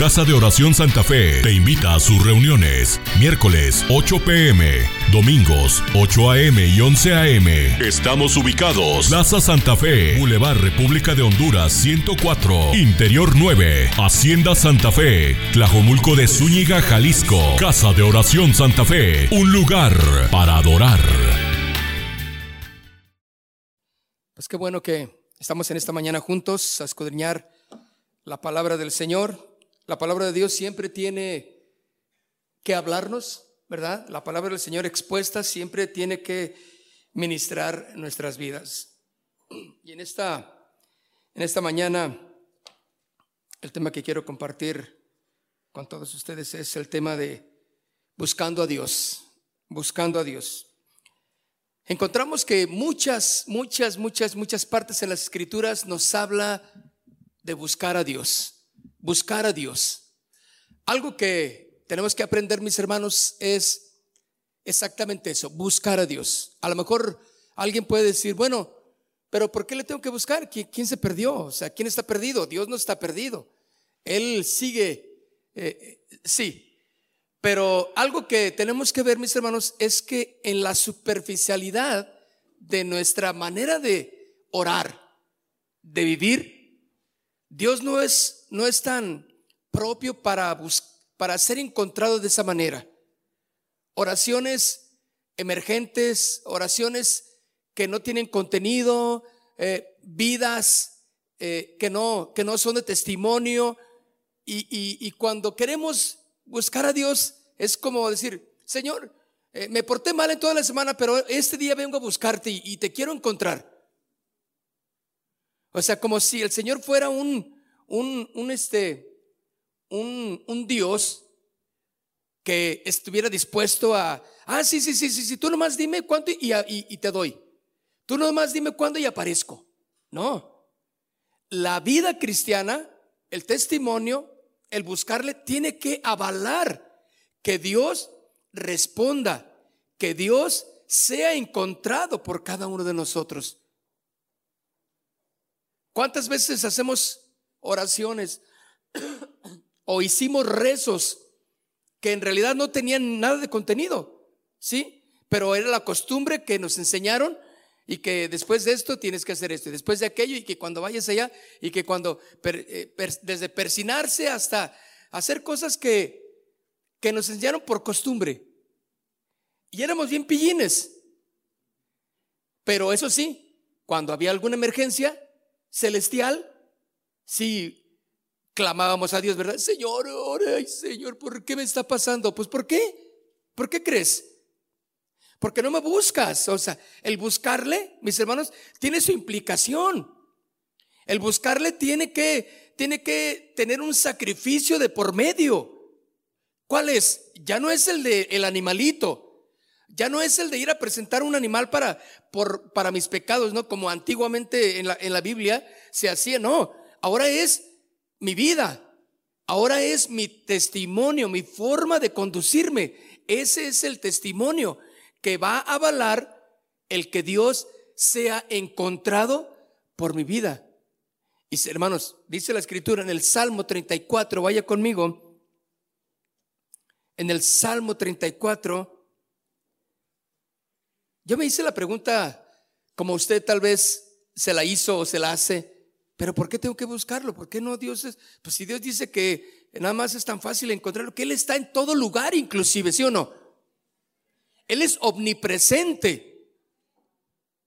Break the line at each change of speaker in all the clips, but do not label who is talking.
Casa de Oración Santa Fe te invita a sus reuniones. Miércoles 8 pm, domingos 8 am y 11 am. Estamos ubicados. Plaza Santa Fe, Boulevard República de Honduras 104, Interior 9, Hacienda Santa Fe, Tlajomulco de Zúñiga, Jalisco. Casa de Oración Santa Fe, un lugar para adorar.
Pues qué bueno que estamos en esta mañana juntos a escudriñar la palabra del Señor. La palabra de Dios siempre tiene que hablarnos, ¿verdad? La palabra del Señor expuesta siempre tiene que ministrar nuestras vidas. Y en esta, en esta mañana, el tema que quiero compartir con todos ustedes es el tema de buscando a Dios, buscando a Dios. Encontramos que muchas, muchas, muchas, muchas partes en las escrituras nos habla de buscar a Dios, buscar a Dios. Algo que tenemos que aprender, mis hermanos, es exactamente eso, buscar a Dios. A lo mejor alguien puede decir, bueno, pero ¿por qué le tengo que buscar? ¿Quién, se perdió? O sea, ¿quién está perdido? Dios no está perdido. Él sigue, eh, eh, sí. Pero algo que tenemos que ver, mis hermanos, es que en la superficialidad de nuestra manera de orar, de vivir, Dios no es, no es tan propio para, para ser encontrado de esa manera. Oraciones emergentes, oraciones que no tienen contenido, eh, vidas eh, que, no, que no son de testimonio. Y, cuando queremos buscar a Dios, es como decir, Señor, eh, me porté mal en toda la semana, pero este día vengo a buscarte y te quiero encontrar. O sea, como si el Señor fuera un, un, un este, un, un Dios que estuviera dispuesto a, ah, sí, sí, sí, sí, sí, tú nomás dime cuánto y, y, y te doy. Tú nomás dime cuándo y aparezco. No. La vida cristiana, el testimonio, el buscarle, tiene que avalar que Dios responda, que Dios sea encontrado por cada uno de nosotros. ¿Cuántas veces hacemos oraciones o hicimos rezos que en realidad no tenían nada de contenido? ¿Sí? Pero era la costumbre que nos enseñaron y que después de esto tienes que hacer esto y después de aquello y que cuando vayas allá y que cuando eh, desde persinarse hasta hacer cosas que, que nos enseñaron por costumbre. Y éramos bien pillines. Pero eso sí, cuando había alguna emergencia, celestial, si clamábamos a Dios, ¿verdad? Señor, ay Señor, ¿por qué me está pasando? Pues ¿por qué? ¿Por qué crees? Porque no me buscas. O sea, el buscarle, mis hermanos, tiene su implicación. El buscarle tiene que, tiene que tener un sacrificio de por medio. ¿Cuál es? Ya no es el de el animalito. Ya no es el de ir a presentar un animal para, por, para mis pecados, ¿no? Como antiguamente en la, en la Biblia se hacía, no. Ahora es mi vida. Ahora es mi testimonio, mi forma de conducirme. Ese es el testimonio que va a avalar el que Dios sea encontrado por mi vida. Y hermanos, dice la escritura en el Salmo 34, vaya conmigo. En el Salmo 34 yo me hice la pregunta, como usted tal vez se la hizo o se la hace, pero ¿por qué tengo que buscarlo? ¿Por qué no Dios es? Pues si Dios dice que nada más es tan fácil encontrarlo, que Él está en todo lugar inclusive, ¿sí o no? Él es omnipresente,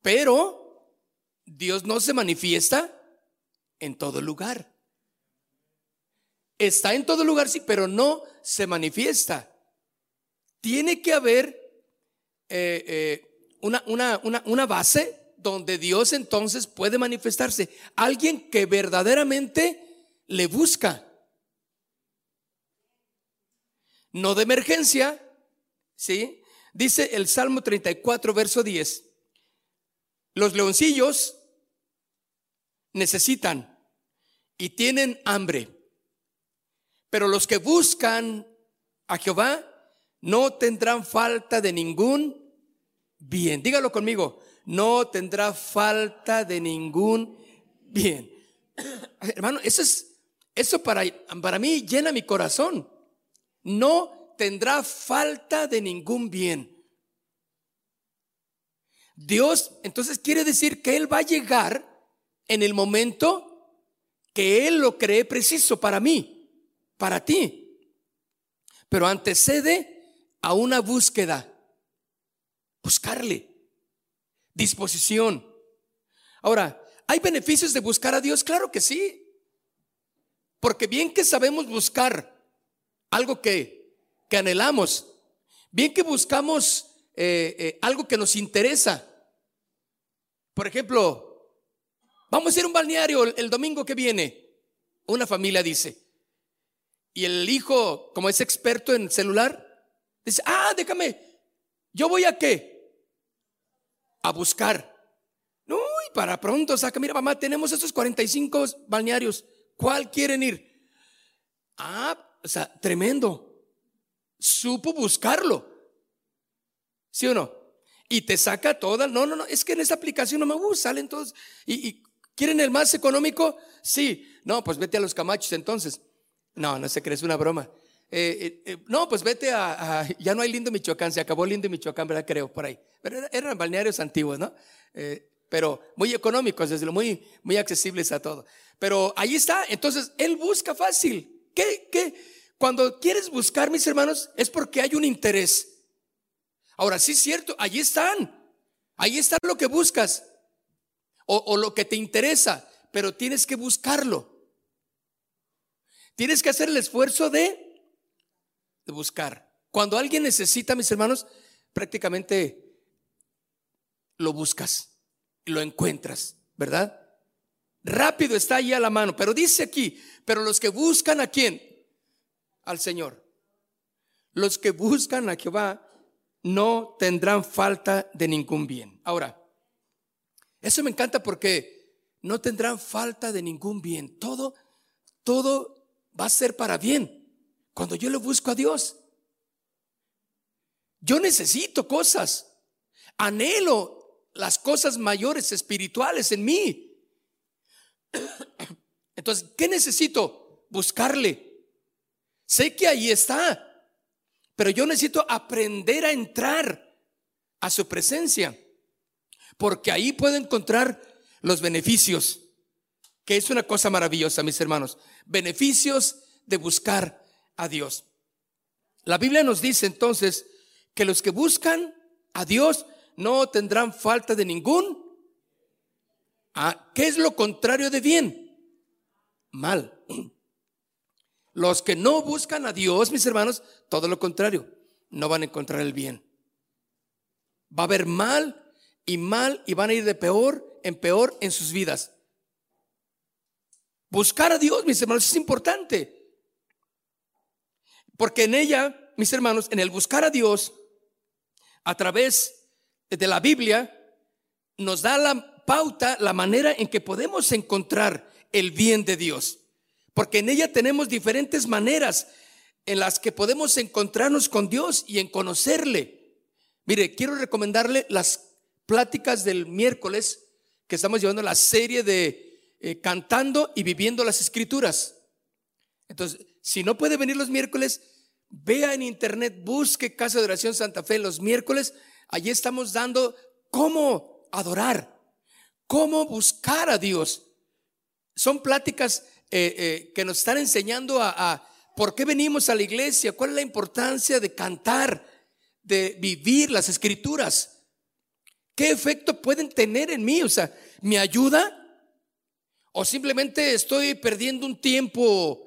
pero Dios no se manifiesta en todo lugar. Está en todo lugar, sí, pero no se manifiesta. Tiene que haber eh, eh, una, una, base donde Dios entonces puede manifestarse. Alguien que verdaderamente le busca. No de emergencia, ¿sí? Dice el Salmo 34, verso 10. Los leoncillos necesitan y tienen hambre, pero los que buscan a Jehová no tendrán falta de ningún bien. Dígalo conmigo, no tendrá falta de ningún bien. Hermano, eso es, Eso para, para mí llena mi corazón. No tendrá falta de ningún bien. Dios entonces quiere decir que Él va a llegar en el momento que Él lo cree preciso para mí, para ti. Pero antecede a una búsqueda, buscarle, disposición. Ahora, ¿hay beneficios de buscar a Dios? Claro que sí. Porque bien que sabemos buscar algo que, que anhelamos, bien que buscamos eh, eh, algo que nos interesa. Por ejemplo, vamos a ir a un balneario el, domingo que viene. Una familia dice. Y el hijo, como es experto en celular, dice, ah, déjame, yo voy a qué? A buscar. Uy, para pronto, saca, mira mamá, tenemos estos 45 balnearios. ¿Cuál quieren ir? Ah, o sea, tremendo. Supo buscarlo. ¿Sí o no? Y te saca toda. No, no, no. Es que en esa aplicación no me gusta. Salen todos. Y, quieren el más económico. Sí. No, pues vete a los camachos entonces. No, no se crees una broma. Eh, eh, eh, no, pues vete a, Ya no hay lindo Michoacán. Se acabó lindo Michoacán, ¿verdad? Creo, por ahí. Pero eran balnearios antiguos, ¿no? pero muy económicos, desde lo muy, muy accesibles a todo. Pero ahí está. Entonces, él busca fácil. ¿Qué, qué? Cuando quieres buscar, mis hermanos, es porque hay un interés. Ahora, sí es cierto, allí están. Ahí está lo que buscas o, lo que te interesa, pero tienes que buscarlo. Tienes que hacer el esfuerzo de, de buscar. Cuando alguien necesita, mis hermanos, prácticamente lo buscas, lo encuentras, ¿verdad? Rápido está ahí a la mano, pero dice aquí, pero los que buscan a quién? Al Señor. Los que buscan a Jehová no tendrán falta de ningún bien. Ahora, eso me encanta porque no tendrán falta de ningún bien. Todo, todo va a ser para bien. Cuando yo le busco a Dios, yo necesito cosas, anhelo las cosas mayores espirituales en mí. Entonces, ¿qué necesito? Buscarle. Sé que ahí está. Pero yo necesito aprender a entrar a su presencia, porque ahí puedo encontrar los beneficios, que es una cosa maravillosa, mis hermanos, beneficios de buscar a Dios. La Biblia nos dice entonces que los que buscan a Dios no tendrán falta de ningún. Ah, ¿Qué es lo contrario de bien? Mal. Los que no buscan a Dios, mis hermanos, todo lo contrario, no van a encontrar el bien. Va a haber mal y mal y van a ir de peor en peor en sus vidas. Buscar a Dios, mis hermanos, es importante. Porque en ella, mis hermanos, en el buscar a Dios, a través de la Biblia, nos da la pauta, la manera en que podemos encontrar el bien de Dios porque en ella tenemos diferentes maneras en las que podemos encontrarnos con Dios y en conocerle. Mire, quiero recomendarle las pláticas del miércoles que estamos llevando la serie de eh, cantando y viviendo las escrituras. Entonces, si no puede venir los miércoles, vea en internet, busque Casa de Oración Santa Fe los miércoles. Allí estamos dando cómo adorar, cómo buscar a Dios. Son pláticas eh, eh, que nos están enseñando a, por qué venimos a la iglesia, cuál es la importancia de cantar, de vivir las escrituras. ¿Qué efecto pueden tener en mí? O sea, ¿me ayuda? ¿O simplemente estoy perdiendo un tiempo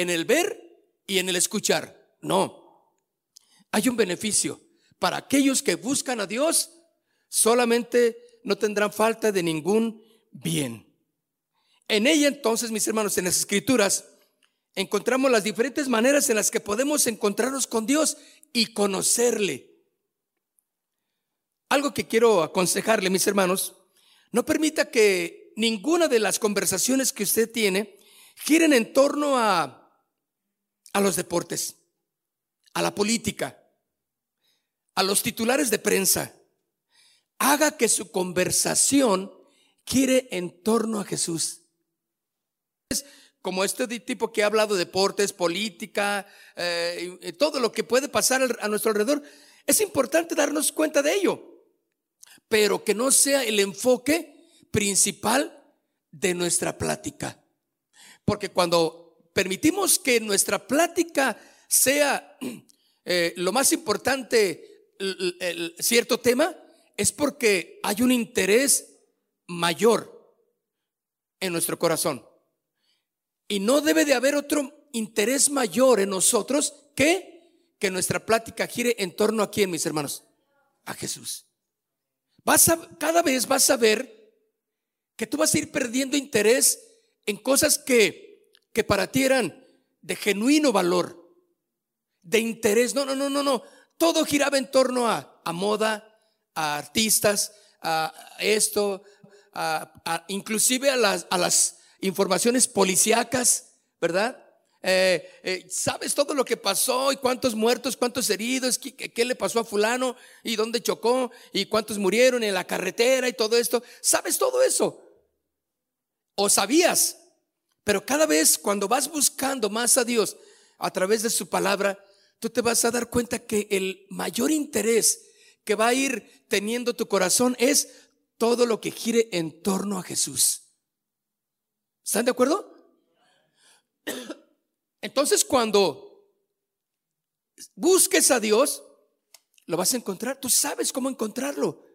en el ver y en el escuchar? No. Hay un beneficio. Para aquellos que buscan a Dios, solamente no tendrán falta de ningún bien. En ella entonces, mis hermanos, en las escrituras, encontramos las diferentes maneras en las que podemos encontrarnos con Dios y conocerle. Algo que quiero aconsejarle, mis hermanos, no permita que ninguna de las conversaciones que usted tiene giren en torno a, a los deportes, a la política, a los titulares de prensa. Haga que su conversación gire en torno a Jesús como este tipo que ha hablado de deportes, política, eh, todo lo que puede pasar a nuestro alrededor, es importante darnos cuenta de ello, pero que no sea el enfoque principal de nuestra plática. Porque cuando permitimos que nuestra plática sea eh, lo más importante, cierto tema, es porque hay un interés mayor en nuestro corazón. Y no debe de haber otro interés mayor en nosotros que que nuestra plática gire en torno a quién, mis hermanos? A Jesús. Vas a, cada vez vas a ver que tú vas a ir perdiendo interés en cosas que, que para ti eran de genuino valor, de interés. No, no, no, no, no. Todo giraba en torno a, a moda, a artistas, a esto, inclusive a las, a las informaciones policíacas, ¿verdad? Eh, eh, sabes todo lo que pasó y cuántos muertos, cuántos heridos, qué, qué, le pasó a fulano y dónde chocó y cuántos murieron en la carretera y todo esto. Sabes todo eso. O sabías. Pero cada vez cuando vas buscando más a Dios a través de su palabra, tú te vas a dar cuenta que el mayor interés que va a ir teniendo tu corazón es todo lo que gire en torno a Jesús. ¿Están de acuerdo? Entonces cuando busques a Dios, lo vas a encontrar. Tú sabes cómo encontrarlo.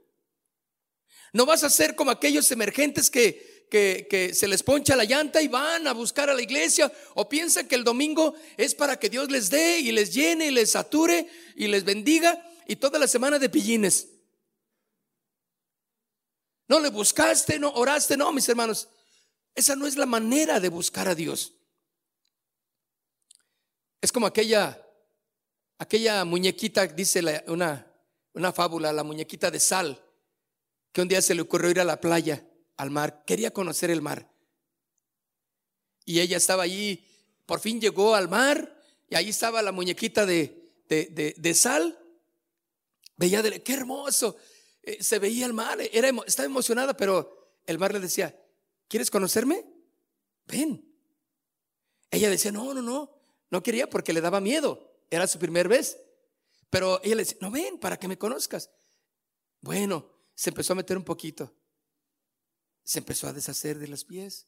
No vas a ser como aquellos emergentes que, que, se les poncha la llanta y van a buscar a la iglesia o piensan que el domingo es para que Dios les dé y les llene y les sature y les bendiga y toda la semana de pillines. No le buscaste, no oraste, no, mis hermanos. Esa no es la manera de buscar a Dios. Es como aquella, aquella muñequita, dice una, una fábula, la muñequita de sal, que un día se le ocurrió ir a la playa, al mar, quería conocer el mar. Y ella estaba allí, por fin llegó al mar, y ahí estaba la muñequita de, de, de sal. Veía, de, qué hermoso, eh, se veía el mar, era, estaba emocionada, pero el mar le decía, ¿quieres conocerme? Ven. Ella decía, no, no, no, no quería porque le daba miedo, era su primer vez. Pero ella le decía, no, ven, para que me conozcas. Bueno, se empezó a meter un poquito. Se empezó a deshacer de los pies.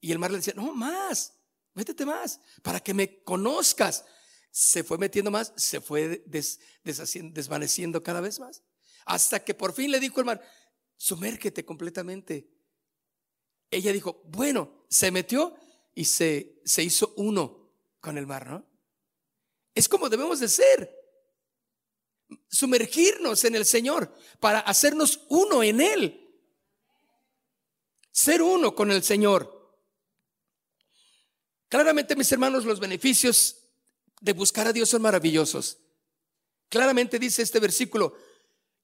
Y el mar le decía, no, más, métete más, para que me conozcas. Se fue metiendo más, se fue desvaneciendo cada vez más. Hasta que por fin le dijo el mar, sumérgete completamente. Ella dijo, bueno, se metió y se, se hizo uno con el mar, ¿no? Es como debemos de ser. Sumergirnos en el Señor para hacernos uno en Él. Ser uno con el Señor. Claramente, mis hermanos, los beneficios de buscar a Dios son maravillosos. Claramente dice este versículo,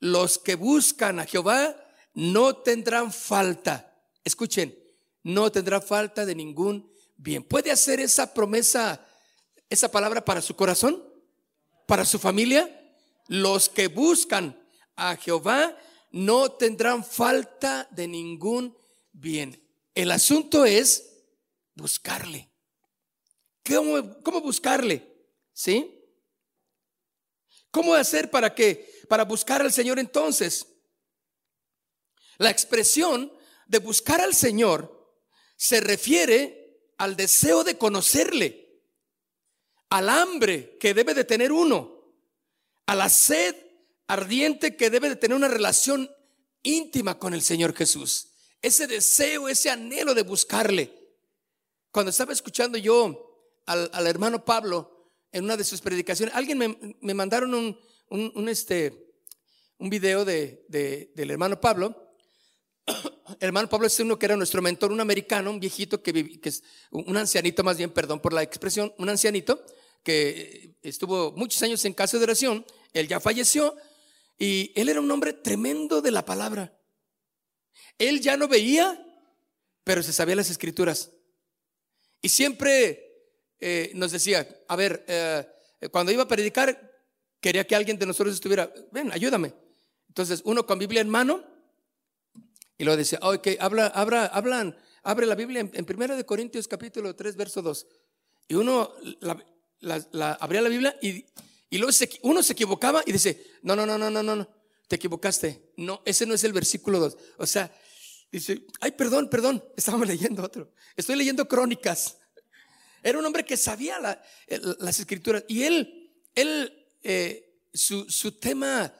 los que buscan a Jehová no tendrán falta. Escuchen, no tendrá falta de ningún bien. ¿Puede hacer esa promesa, esa palabra para su corazón? ¿Para su familia? Los que buscan a Jehová no tendrán falta de ningún bien. El asunto es buscarle. ¿Cómo, cómo buscarle? ¿Sí? ¿Cómo hacer para que para buscar al Señor entonces? La expresión de buscar al Señor se refiere al deseo de conocerle, al hambre que debe de tener uno, a la sed ardiente que debe de tener una relación íntima con el Señor Jesús. Ese deseo, ese anhelo de buscarle. Cuando estaba escuchando yo al, al hermano Pablo, en una de sus predicaciones, alguien me, mandaron un, este, un video de, del hermano Pablo. El hermano Pablo es uno que era nuestro mentor, un americano, un viejito que, que es un ancianito más bien, perdón por la expresión, un ancianito que estuvo muchos años en casa de oración, él ya falleció y él era un hombre tremendo de la palabra. Él ya no veía, pero se sabía las escrituras. Y siempre eh, nos decía, a ver, eh, cuando iba a predicar, quería que alguien de nosotros estuviera, ven, ayúdame. Entonces, uno con Biblia en mano, y luego decía, ok, habla, habla, hablan, abre la Biblia en, Primera de Corintios capítulo 3, verso 2. Y uno la, abría la Biblia y, y luego uno se equivocaba y dice, no, no, no, no, no, no, te equivocaste. No, ese no es el versículo 2. O sea, dice, ay, perdón, perdón, estábamos leyendo otro. Estoy leyendo crónicas. Era un hombre que sabía las escrituras y él, él, eh, su, tema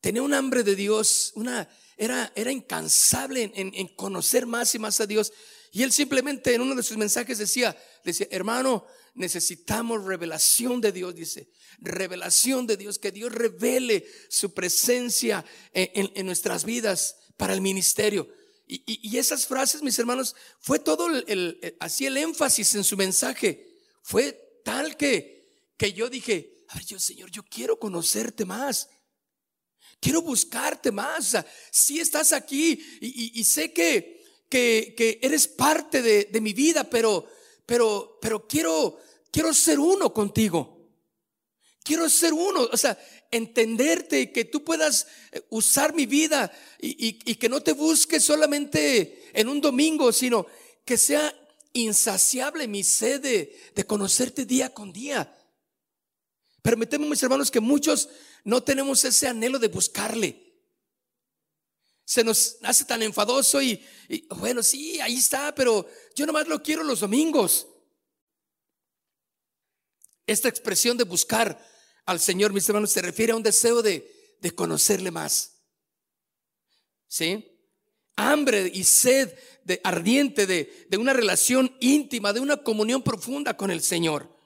tenía un hambre de Dios, una, era, era incansable en, conocer más y más a Dios. Y él simplemente en uno de sus mensajes decía, decía, hermano, necesitamos revelación de Dios, dice, revelación de Dios, que Dios revele su presencia en, nuestras vidas para el ministerio. Y, esas frases, mis hermanos, fue todo el, así el énfasis en su mensaje. Fue tal que, que yo dije, ay, yo, Señor, yo quiero conocerte más. Quiero buscarte más. Si estás aquí y, sé que, que, eres parte de, mi vida, pero, pero, pero quiero, quiero ser uno contigo. Quiero ser uno, o sea, entenderte y que tú puedas eh, usar mi vida y, que no te busques solamente en un domingo, sino que sea insaciable mi sed de, conocerte día con día. Permitemos, mis hermanos, que muchos no tenemos ese anhelo de buscarle. Se nos hace tan enfadoso y, bueno, sí, ahí está, pero yo nomás lo quiero los domingos. Esta expresión de buscar al Señor, mis hermanos, se refiere a un deseo de, de conocerle más. ¿Sí? Hambre y sed de, ardiente de, de una relación íntima, de una comunión profunda con el Señor.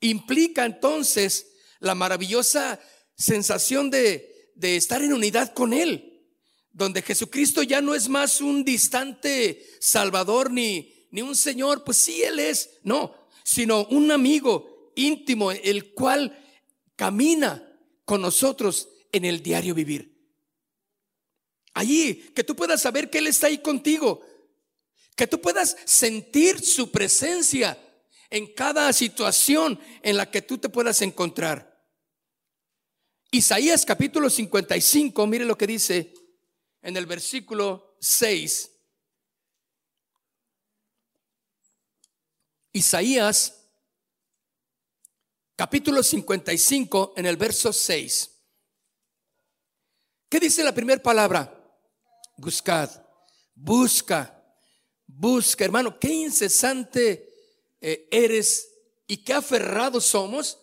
Implica entonces la maravillosa sensación de, de estar en unidad con Él, donde Jesucristo ya no es más un distante Salvador ni, ni un Señor, pues sí, Él es, no, sino un amigo íntimo, el cual camina con nosotros en el diario vivir. Allí, que tú puedas saber que Él está ahí contigo, que tú puedas sentir su presencia en cada situación en la que tú te puedas encontrar. Isaías capítulo 55, mire lo que dice en el versículo 6. Isaías capítulo 55 en el verso 6. ¿Qué dice la primera palabra? Buscad, busca, busca, hermano, qué incesante eh, eres y qué aferrados somos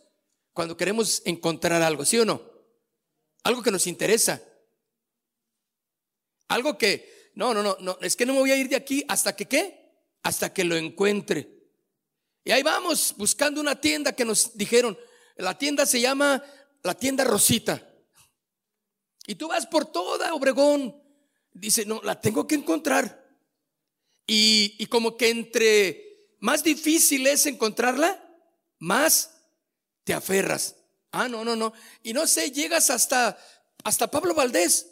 cuando queremos encontrar algo, ¿sí o no? Algo que nos interesa. Algo que, no, no, no, no, es que no me voy a ir de aquí hasta que qué? Hasta que lo encuentre. Y ahí vamos buscando una tienda que nos dijeron, la tienda se llama la tienda Rosita. Y tú vas por toda Obregón, dice, no, la tengo que encontrar. Y, y como que entre más difícil es encontrarla, más te aferras. Ah, no, no, no. Y no sé, llegas hasta, hasta Pablo Valdés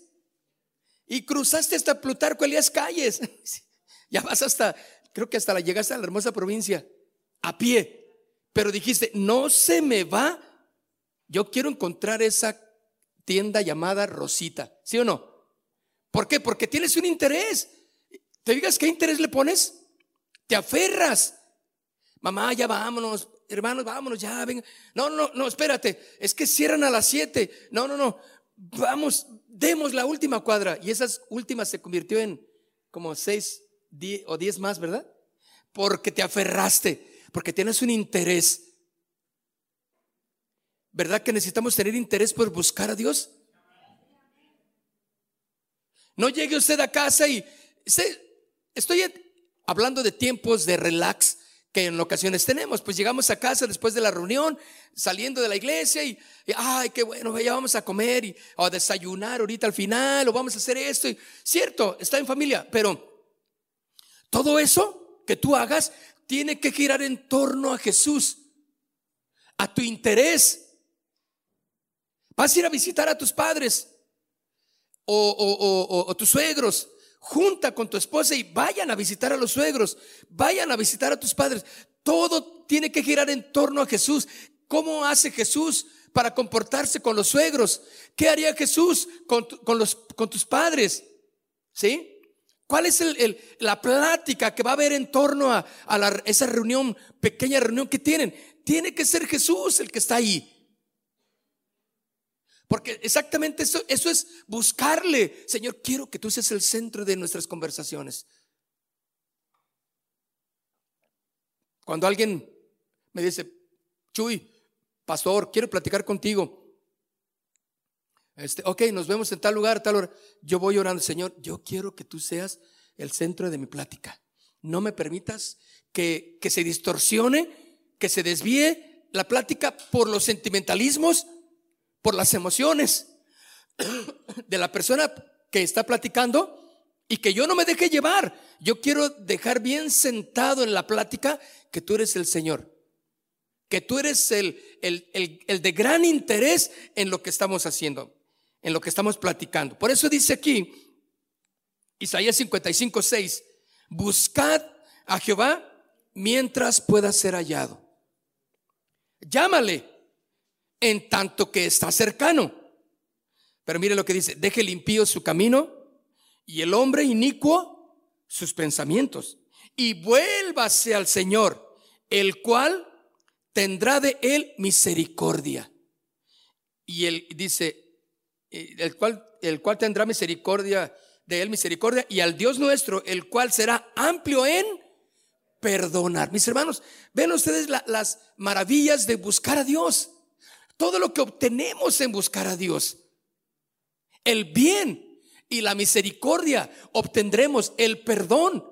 y cruzaste hasta Plutarco Elías Calles. ya vas hasta, creo que hasta la llegaste a la hermosa provincia a pie, pero dijiste, no se me va, yo quiero encontrar esa tienda llamada Rosita, ¿sí o no? ¿Por qué? Porque tienes un interés. ¿Te digas qué interés le pones? Te aferras. Mamá, ya vámonos. Hermanos, vámonos, ya, venga. No, no, no, espérate. Es que cierran a las siete. No, no, no. Vamos, demos la última cuadra. Y esas últimas se convirtió en como seis o diez más, ¿verdad? Porque te aferraste porque tienes un interés. ¿Verdad que necesitamos tener interés por buscar a Dios? No llegue usted a casa y estoy hablando de tiempos de relax que en ocasiones tenemos. Pues llegamos a casa después de la reunión, saliendo de la iglesia y, ay, qué bueno, ya vamos a comer y, o a desayunar ahorita al final, o vamos a hacer esto. Y, cierto, está en familia, pero todo eso que tú hagas tiene que girar en torno a Jesús, a tu interés. Vas a ir a visitar a tus padres o, o, tus suegros. Junta con tu esposa y vayan a visitar a los suegros, vayan a visitar a tus padres. Todo tiene que girar en torno a Jesús. ¿Cómo hace Jesús para comportarse con los suegros? ¿Qué haría Jesús con, con, los, con tus padres? ¿Sí? ¿Cuál es la plática que va a haber en torno a, esa reunión, pequeña reunión que tienen? Tiene que ser Jesús el que está ahí. Porque exactamente eso, eso es buscarle. Señor, quiero que tú seas el centro de nuestras conversaciones. Cuando alguien me dice, Chuy, pastor, quiero platicar contigo. Este, ok, nos vemos en tal lugar, tal hora. Yo voy orando, Señor, yo quiero que tú seas el centro de mi plática. No me permitas que, que se distorsione, que se desvíe la plática por los sentimentalismos, por las emociones de la persona que está platicando y que yo no me deje llevar. Yo quiero dejar bien sentado en la plática que tú eres el Señor, que tú eres el, el, el, el de gran interés en lo que estamos haciendo, en lo que estamos platicando. Por eso dice aquí, Isaías 55, 6, buscad a Jehová mientras pueda ser hallado. Llámale en tanto que está cercano. Pero mire lo que dice, deje limpio su camino y el hombre inicuo sus pensamientos y vuélvase al Señor, el cual tendrá de él misericordia. Y él dice, eh, el cual, el cual tendrá misericordia de él, misericordia, y al Dios nuestro, el cual será amplio en perdonar. Mis hermanos, ven ustedes las maravillas de buscar a Dios. Todo lo que obtenemos en buscar a Dios. El bien y la misericordia obtendremos el perdón,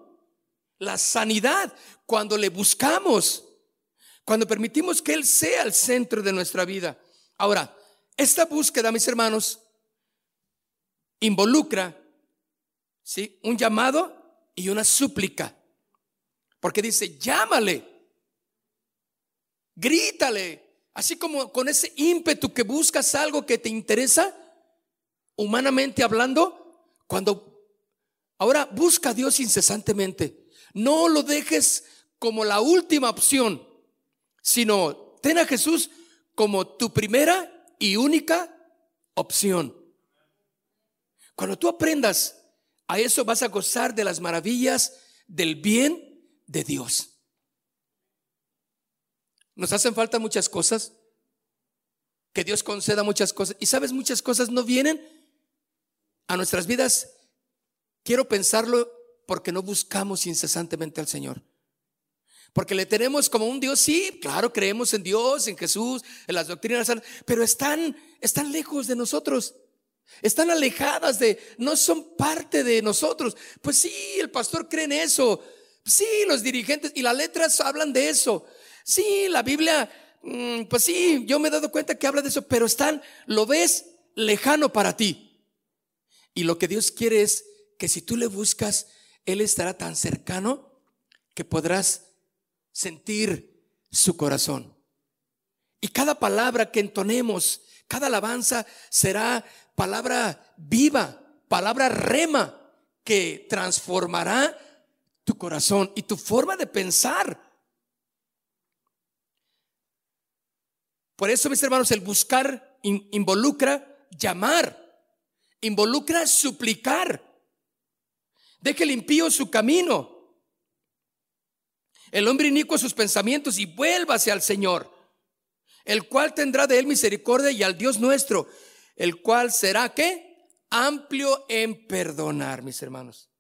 la sanidad cuando le buscamos, cuando permitimos que Él sea el centro de nuestra vida. Ahora, esta búsqueda, mis hermanos, involucra ¿sí? un llamado y una súplica. Porque dice, llámale, grítale, Así como con ese ímpetu que buscas algo que te interesa, humanamente hablando, cuando ahora busca a Dios incesantemente, no lo dejes como la última opción, sino ten a Jesús como tu primera y única opción. Cuando tú aprendas a eso vas a gozar de las maravillas del bien de Dios. Nos hacen falta muchas cosas. Que Dios conceda muchas cosas. Y sabes, muchas cosas no vienen a nuestras vidas. Quiero pensarlo porque no buscamos incesantemente al Señor. Porque le tenemos como un Dios, sí, claro, creemos en Dios, en Jesús, en las doctrinas, pero están, están lejos de nosotros. Están alejadas de, no son parte de nosotros. Pues sí, el pastor cree en eso. Sí, los dirigentes y las letras hablan de eso. Sí, la Biblia, mm, pues sí, yo me he dado cuenta que habla de eso, pero están, lo ves lejano para ti. Y lo que Dios quiere es que si tú le buscas, Él estará tan cercano que podrás sentir su corazón. Y cada palabra que entonemos, cada alabanza será palabra viva, palabra rema, que transformará tu corazón y tu forma de pensar. Por eso, mis hermanos, el buscar involucra llamar, involucra suplicar. Deje limpio su camino. El hombre inicuo sus pensamientos y vuélvase al Señor, el cual tendrá de él misericordia y al Dios nuestro, el cual será que amplio en perdonar, mis hermanos.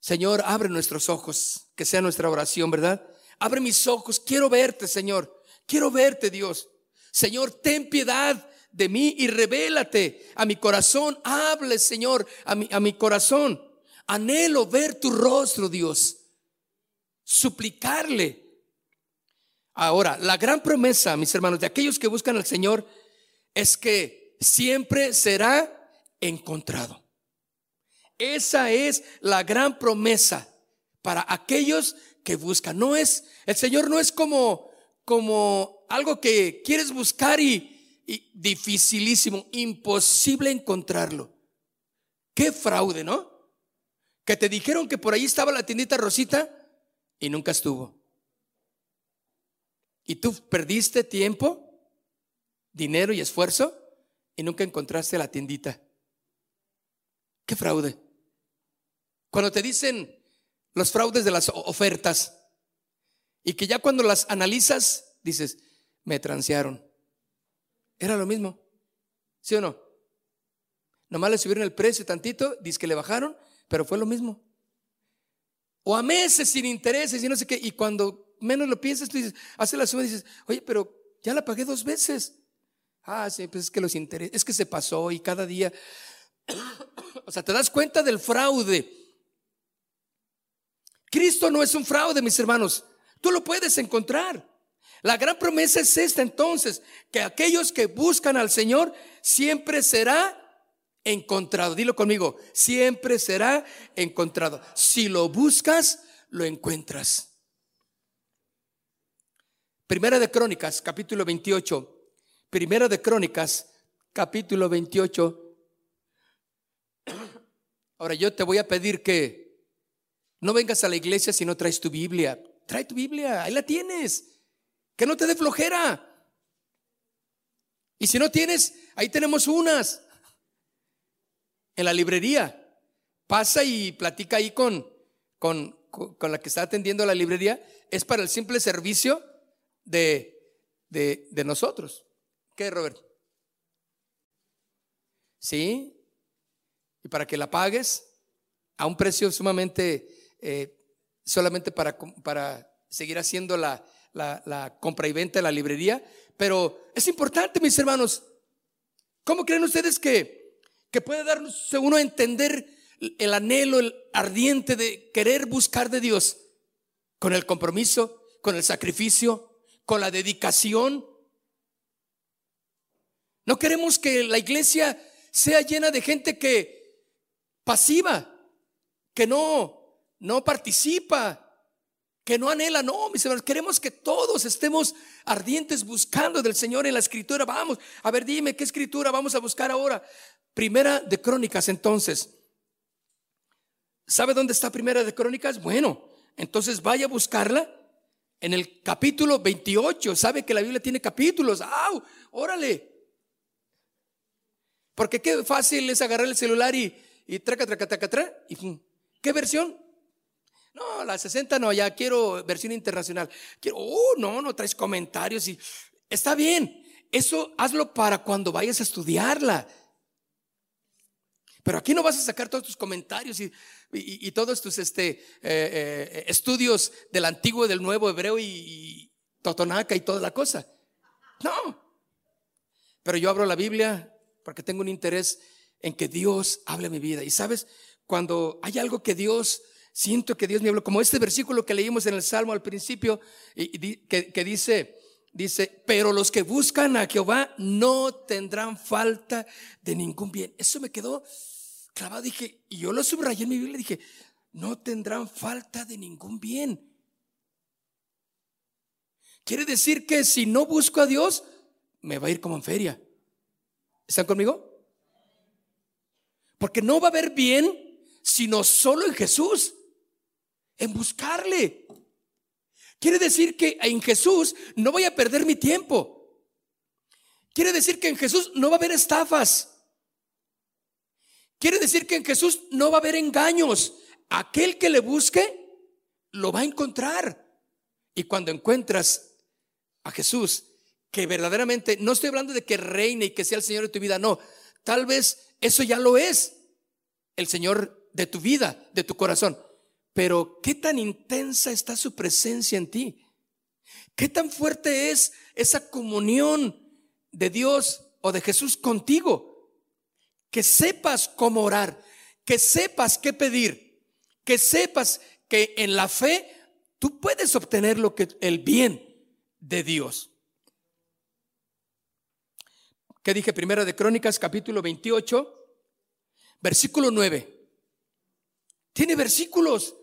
Señor, abre nuestros ojos, que sea nuestra oración, ¿verdad? Abre mis ojos, quiero verte, Señor. Quiero verte, Dios. Señor, ten piedad de mí y revélate a mi corazón. Hable, Señor, a mi, a mi corazón. Anhelo ver tu rostro, Dios. Suplicarle. Ahora, la gran promesa, mis hermanos, de aquellos que buscan al Señor, es que siempre será encontrado. Esa es la gran promesa para aquellos que buscan. No es, el Señor no es como como algo que quieres buscar y, dificilísimo, imposible encontrarlo. Qué fraude, ¿no? Que te dijeron que por ahí estaba la tiendita Rosita y nunca estuvo. Y tú perdiste tiempo, dinero y esfuerzo y nunca encontraste la tiendita. Qué fraude. Cuando te dicen los fraudes de las ofertas y que ya cuando las analizas dices, me transearon. Era lo mismo. ¿Sí o no? Nomás le subieron el precio tantito, dice que le bajaron, pero fue lo mismo. O a meses sin intereses y no sé qué. Y cuando menos lo piensas, tú dices, hace la suma y dices, oye, pero ya la pagué dos veces. Ah, sí, pues es que los intereses, es que se pasó y cada día. o sea, te das cuenta del fraude. Cristo no es un fraude, mis hermanos. Tú lo puedes encontrar. La gran promesa es esta entonces, que aquellos que buscan al Señor siempre será encontrado. Dilo conmigo, siempre será encontrado. Si lo buscas, lo encuentras. Primera de Crónicas, capítulo 28. Primera de Crónicas, capítulo 28. Ahora yo te voy a pedir que no vengas a la iglesia si no traes tu Biblia. Trae tu Biblia, ahí la tienes. Que no te dé flojera. Y si no tienes, ahí tenemos unas en la librería. Pasa y platica ahí con, con, con la que está atendiendo la librería. Es para el simple servicio de, de, de nosotros. ¿Qué, Robert? ¿Sí? Y para que la pagues a un precio sumamente, eh, solamente para, para seguir haciendo la, la, compra y venta de la librería. Pero es importante, mis hermanos. ¿Cómo creen ustedes que que puede darnos uno a entender el anhelo, el ardiente de querer buscar de Dios con el compromiso, con el sacrificio, con la dedicación. No queremos que la iglesia sea llena de gente que pasiva, que no, no participa, que no anhela, no, mis hermanos, queremos que todos estemos ardientes buscando del Señor en la escritura. Vamos, a ver, dime qué escritura vamos a buscar ahora. Primera de Crónicas, entonces. ¿Sabe dónde está Primera de Crónicas? Bueno, entonces vaya a buscarla en el capítulo 28. ¿Sabe que la Biblia tiene capítulos? ¡Au! Órale. Porque qué fácil es agarrar el celular y, y traca, traca, traca, traca. Y, ¿Qué versión? No, la 60 no, ya quiero versión internacional. Quiero, oh, no, no traes comentarios y está bien. Eso hazlo para cuando vayas a estudiarla. Pero aquí no vas a sacar todos tus comentarios y, todos tus este, eh, eh, estudios del antiguo y del nuevo hebreo y, totonaca y toda la cosa. No. Pero yo abro la Biblia porque tengo un interés en que Dios hable mi vida. Y sabes, cuando hay algo que Dios, siento que Dios me habla, como este versículo que leímos en el Salmo al principio, que, que dice, dice, pero los que buscan a Jehová no tendrán falta de ningún bien. Eso me quedó clavado, dije, y yo lo subrayé en mi Biblia, dije, no tendrán falta de ningún bien. Quiere decir que si no busco a Dios, me va a ir como en feria. ¿Están conmigo? Porque no va a haber bien, sino solo en Jesús, en buscarle. Quiere decir que en Jesús no voy a perder mi tiempo. Quiere decir que en Jesús no va a haber estafas. Quiere decir que en Jesús no va a haber engaños. Aquel que le busque, lo va a encontrar. Y cuando encuentras a Jesús, que verdaderamente, no estoy hablando de que reine y que sea el Señor de tu vida, no. Tal vez eso ya lo es, el Señor de tu vida, de tu corazón. Pero ¿qué tan intensa está su presencia en ti? ¿Qué tan fuerte es esa comunión de Dios o de Jesús contigo? que sepas cómo orar, que sepas qué pedir, que sepas que en la fe tú puedes obtener lo que el bien de Dios. ¿Qué dije? Primera de Crónicas, capítulo 28, versículo 9. Tiene versículos.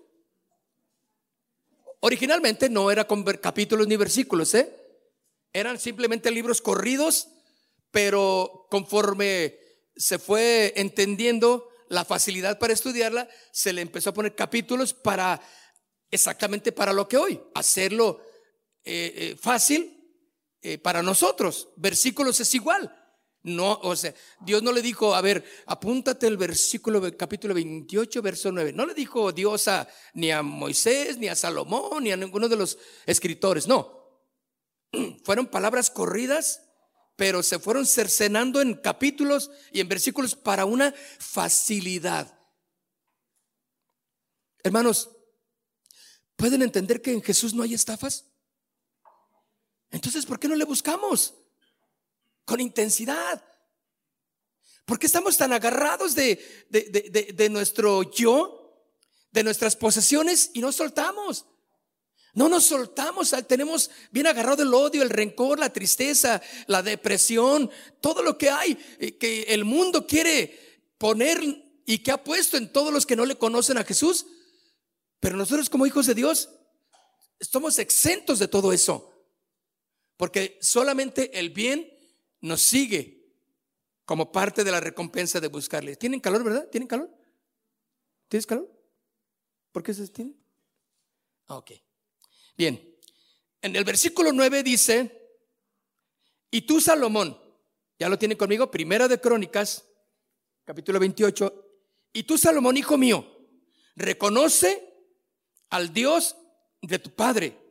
Originalmente no era con capítulos ni versículos, ¿eh? Eran simplemente libros corridos, pero conforme se fue entendiendo la facilidad para estudiarla, se le empezó a poner capítulos para exactamente para lo que hoy, hacerlo eh, eh, fácil eh, para nosotros. Versículos es igual. No, o sea, Dios no le dijo, a ver, apúntate el versículo, capítulo 28, verso 9. No le dijo Dios a, ni a Moisés, ni a Salomón, ni a ninguno de los escritores. No. Fueron palabras corridas, pero se fueron cercenando en capítulos y en versículos para una facilidad. Hermanos, ¿pueden entender que en Jesús no hay estafas? Entonces, ¿por qué no le buscamos? Con intensidad. ¿Por qué estamos tan agarrados de, de, nuestro yo, de nuestras posesiones y no soltamos? No nos soltamos, tenemos bien agarrado el odio, el rencor, la tristeza, la depresión, todo lo que hay eh, que el mundo quiere poner y que ha puesto en todos los que no le conocen a Jesús. Pero nosotros como hijos de Dios estamos exentos de todo eso. Porque solamente el bien nos sigue como parte de la recompensa de buscarle. ¿Tienen calor, verdad? ¿Tienen calor? ¿Tienes calor? ¿Por qué se tiene? Ah, ok. Bien. En el versículo 9 dice, y tú Salomón, ya lo tiene conmigo, primera de Crónicas, capítulo 28, y tú Salomón, hijo mío, reconoce al Dios de tu Padre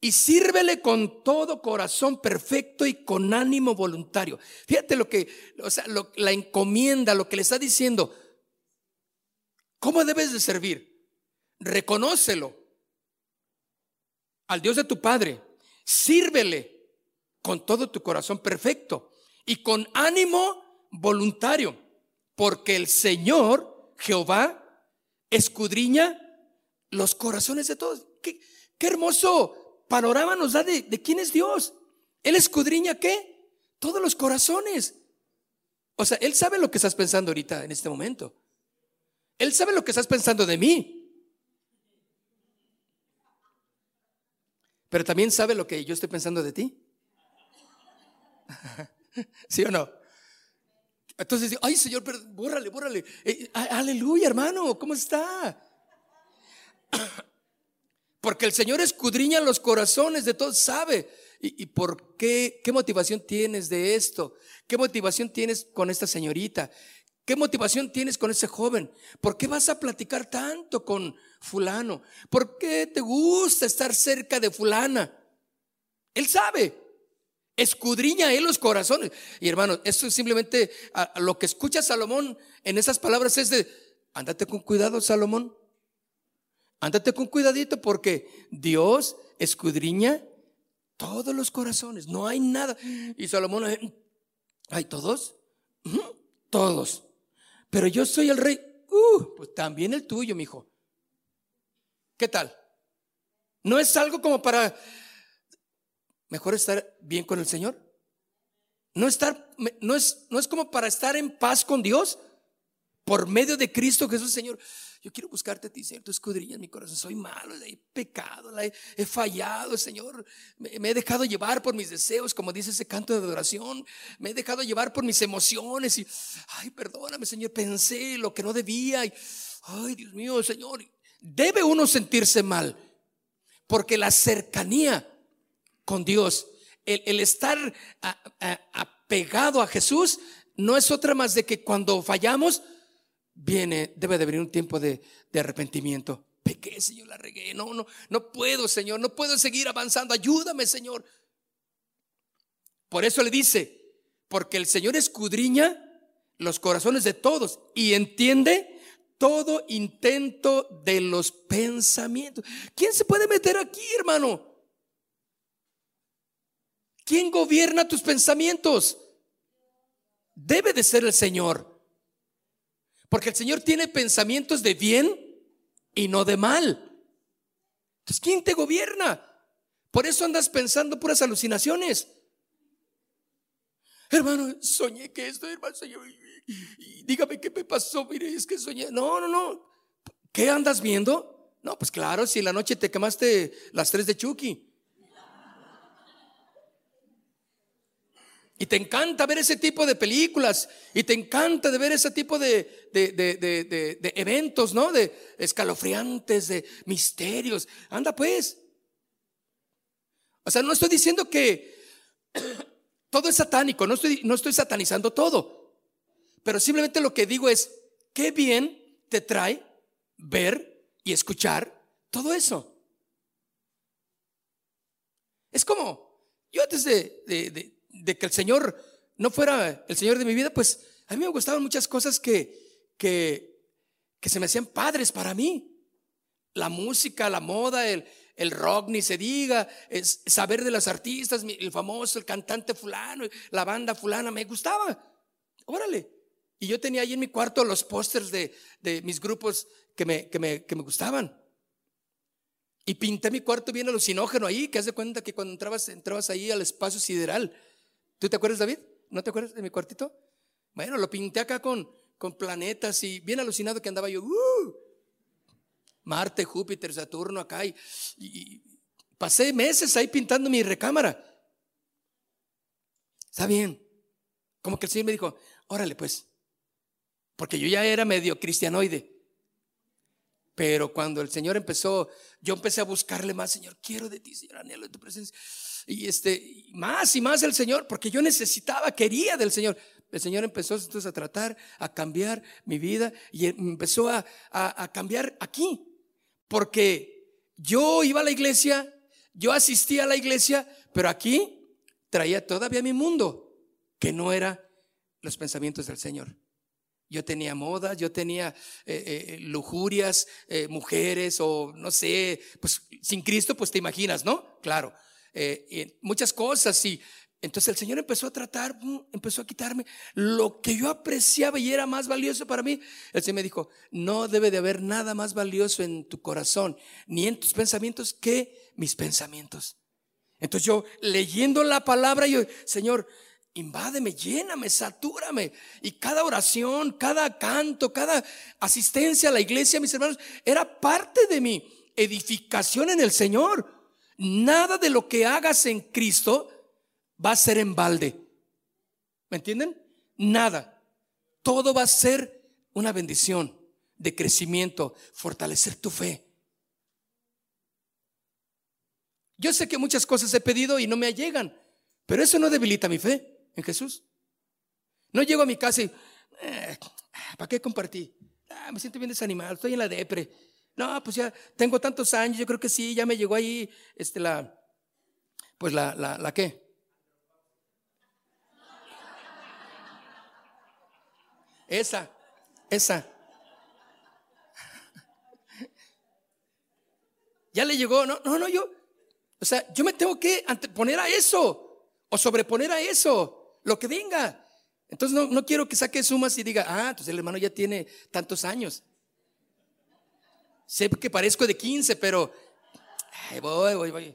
y sírvele con todo corazón perfecto y con ánimo voluntario. Fíjate lo que, o sea, la encomienda, lo que le está diciendo. ¿Cómo debes de servir? Reconócelo al Dios de tu Padre. Sírvele con todo tu corazón perfecto y con ánimo voluntario, porque el Señor, Jehová, escudriña los corazones de todos. Qué, qué hermoso panorama nos da de, quién es Dios. Él escudriña qué? Todos los corazones. O sea, Él sabe lo que estás pensando ahorita en este momento. Él sabe lo que estás pensando de mí. Pero también sabe lo que yo estoy pensando de ti. ¿Sí o no? Entonces, ay Señor, bórrale, bórrale. Eh, aleluya, hermano, ¿cómo está? Porque el Señor escudriña los corazones de todos, sabe. ¿Y, por qué? ¿Qué motivación tienes de esto? ¿Qué motivación tienes con esta señorita? ¿Qué motivación tienes con ese joven? ¿Por qué vas a platicar tanto con fulano? ¿Por qué te gusta estar cerca de fulana? Él sabe. Escudriña él los corazones. Y hermano, esto es simplemente lo que escucha Salomón en esas palabras es de, ándate con cuidado, Salomón. Ándate con cuidadito porque Dios escudriña todos los corazones. No hay nada. Y Salomón, ¿hay todos? Todos. Pero yo soy el rey. Uh, pues también el tuyo, mi hijo. ¿Qué tal? No es algo como para mejor estar bien con el Señor. No estar, no es, no es como para estar en paz con Dios por medio de Cristo Jesús, Señor. Yo quiero buscarte a ti, Señor. Tú escudriñas mi corazón. Soy malo, he pecado, he, fallado, Señor. Me, he dejado llevar por mis deseos, como dice ese canto de adoración. Me he dejado llevar por mis emociones y, ay, perdóname, Señor. Pensé lo que no debía. Y, ay, Dios mío, Señor. Debe uno sentirse mal, porque la cercanía con Dios, el, estar apegado a Jesús, no es otra más de que cuando fallamos, viene, debe de venir un tiempo de, arrepentimiento. Pequé, Señor, la regué. No, no, no puedo, Señor, no puedo seguir avanzando. Ayúdame, Señor. Por eso le dice, porque el Señor escudriña los corazones de todos y entiende todo intento de los pensamientos. ¿Quién se puede meter aquí, hermano? ¿Quién gobierna tus pensamientos? Debe de ser el Señor. Porque el Señor tiene pensamientos de bien y no de mal. Entonces, ¿quién te gobierna? Por eso andas pensando puras alucinaciones. Hermano, soñé que esto, hermano, soñé, dígame qué me pasó, mire, es que soñé. No, no, no. ¿Qué andas viendo? No, pues claro, si en la noche te quemaste las tres de Chucky. Y te encanta ver ese tipo de películas. Y te encanta de ver ese tipo de, de, eventos, ¿no? De escalofriantes, de misterios. Anda pues. O sea, no estoy diciendo que, todo es satánico, no estoy, no estoy satanizando todo, pero simplemente lo que digo es, qué bien te trae ver y escuchar todo eso. Es como, yo antes de, de, que el Señor no fuera el Señor de mi vida, pues a mí me gustaban muchas cosas que, que, que se me hacían padres para mí. La música, la moda, el, el rock, ni se diga, saber de los artistas, el famoso, el cantante fulano, la banda fulana, me gustaba. Órale. Y yo tenía ahí en mi cuarto los pósters de, de, mis grupos que me, que, me, que me gustaban. Y pinté mi cuarto bien alucinógeno ahí, que haz de cuenta que cuando entrabas, entrabas ahí al espacio sideral. ¿Tú te acuerdas, David? ¿No te acuerdas de mi cuartito? Bueno, lo pinté acá con, con planetas y bien alucinado que andaba yo. ¡uh! Marte, Júpiter, Saturno acá y, pasé meses ahí pintando mi recámara. Está bien. Como que el Señor me dijo, órale pues, porque yo ya era medio cristianoide. Pero cuando el Señor empezó, yo empecé a buscarle más, Señor, quiero de ti, Señor, anhelo de tu presencia. Y este, más y más el Señor, porque yo necesitaba, quería del Señor. El Señor empezó entonces a tratar, a cambiar mi vida y empezó a, a cambiar aquí. Porque yo iba a la iglesia, yo asistía a la iglesia, pero aquí traía todavía mi mundo, que no era los pensamientos del Señor. Yo tenía modas, yo tenía eh, eh, lujurias, eh, mujeres o no sé, pues sin Cristo, pues te imaginas, ¿no? Claro, muchas cosas y entonces el Señor empezó a tratar, empezó a quitarme lo que yo apreciaba y era más valioso para mí. El Señor me dijo, no debe de haber nada más valioso en tu corazón ni en tus pensamientos que mis pensamientos. Entonces yo leyendo la palabra, yo, Señor, invádeme, lléname, satúrame. Y cada oración, cada canto, cada asistencia a la iglesia, mis hermanos, era parte de mi edificación en el Señor. Nada de lo que hagas en Cristo va a ser en balde. ¿Me entienden? Nada. Todo va a ser una bendición de crecimiento, fortalecer tu fe. Yo sé que muchas cosas he pedido y no me llegan, pero eso no debilita mi fe en Jesús. No llego a mi casa y, eh, ¿para qué compartí? Ah, me siento bien desanimado, estoy en la depre. No, pues ya tengo tantos años, yo creo que sí, ya me llegó ahí, este, la, pues la, la, la qué, Esa, esa. Ya le llegó, no, no, no, yo, o sea, yo me tengo que anteponer a eso o sobreponer a eso, lo que venga. Entonces no, no quiero que saque sumas y diga, ah, entonces el hermano ya tiene tantos años. Sé que parezco de 15, pero voy, voy, voy.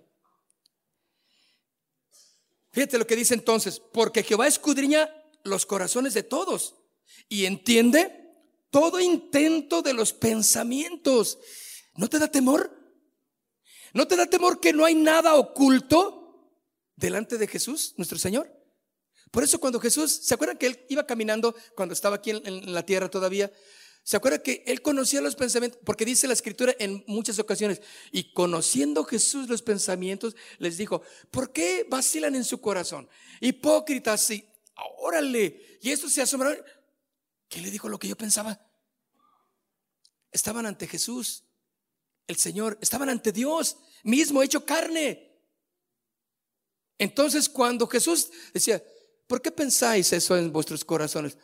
Fíjate lo que dice entonces, porque Jehová escudriña los corazones de todos y entiende todo intento de los pensamientos. ¿No te da temor? ¿No te da temor que no hay nada oculto delante de Jesús, nuestro Señor? Por eso cuando Jesús, ¿se acuerdan que él iba caminando cuando estaba aquí en, la tierra todavía? ¿Se acuerdan que él conocía los pensamientos? Porque dice la escritura en muchas ocasiones, y conociendo Jesús los pensamientos, les dijo, ¿por qué vacilan en su corazón? Hipócritas, y órale, y eso se asombraron. ¿Qué le dijo lo que yo pensaba? Estaban ante Jesús, el Señor, estaban ante Dios mismo, hecho carne. Entonces cuando Jesús decía, ¿por qué pensáis eso en vuestros corazones?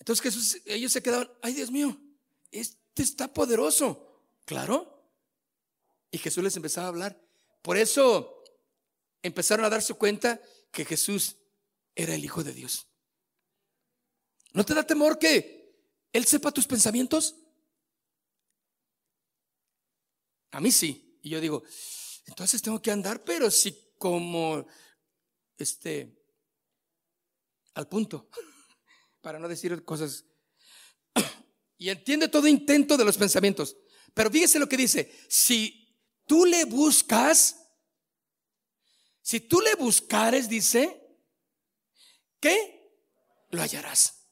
Entonces Jesús, ellos se quedaban, ay Dios mío, este está poderoso. Claro. Y Jesús les empezaba a hablar. Por eso empezaron a darse cuenta que Jesús era el Hijo de Dios. ¿No te da temor que Él sepa tus pensamientos? A mí sí. Y yo digo, entonces tengo que andar, pero si como, este, al punto, para no decir cosas. Y entiende todo intento de los pensamientos. Pero fíjese lo que dice, si tú le buscas, si tú le buscares, dice, ¿qué? Lo hallarás.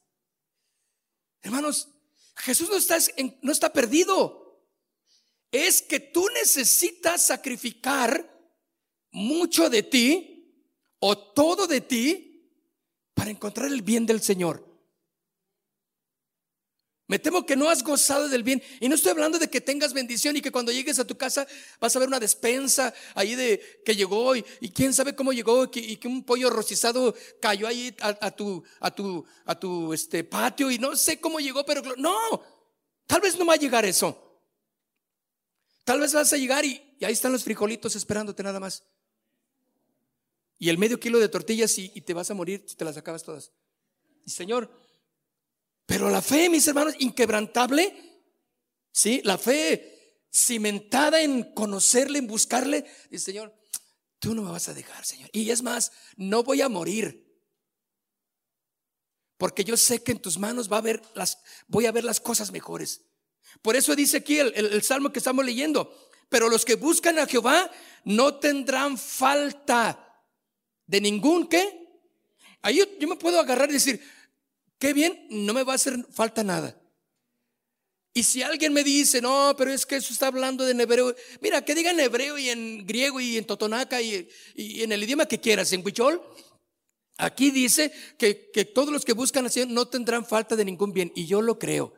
Hermanos, Jesús no está, no está perdido. Es que tú necesitas sacrificar mucho de ti o todo de ti para encontrar el bien del Señor. Me temo que no has gozado del bien. Y no estoy hablando de que tengas bendición y que cuando llegues a tu casa vas a ver una despensa ahí de que llegó y, quién sabe cómo llegó y que, un pollo rocizado cayó ahí a, tu, a tu, a tu este, patio y no sé cómo llegó, pero no, tal vez no va a llegar eso. Tal vez vas a llegar y, ahí están los frijolitos esperándote nada más. Y el medio kilo de tortillas y, y te vas a morir si te las acabas todas. Y Señor, pero la fe, mis hermanos, inquebrantable, ¿sí? La fe cimentada en conocerle, en buscarle. Dice, Señor, tú no me vas a dejar, Señor. Y es más, no voy a morir. Porque yo sé que en tus manos va a ver las, voy a ver las cosas mejores. Por eso dice aquí el, salmo que estamos leyendo. Pero los que buscan a Jehová no tendrán falta de ningún qué. Ahí yo me puedo agarrar y decir, Qué bien, no me va a hacer falta nada. Y si alguien me dice, no, pero es que eso está hablando en hebreo, mira, que diga en hebreo y en griego y en totonaca y, en el idioma que quieras, en huichol, aquí dice que, todos los que buscan así no tendrán falta de ningún bien. Y yo lo creo.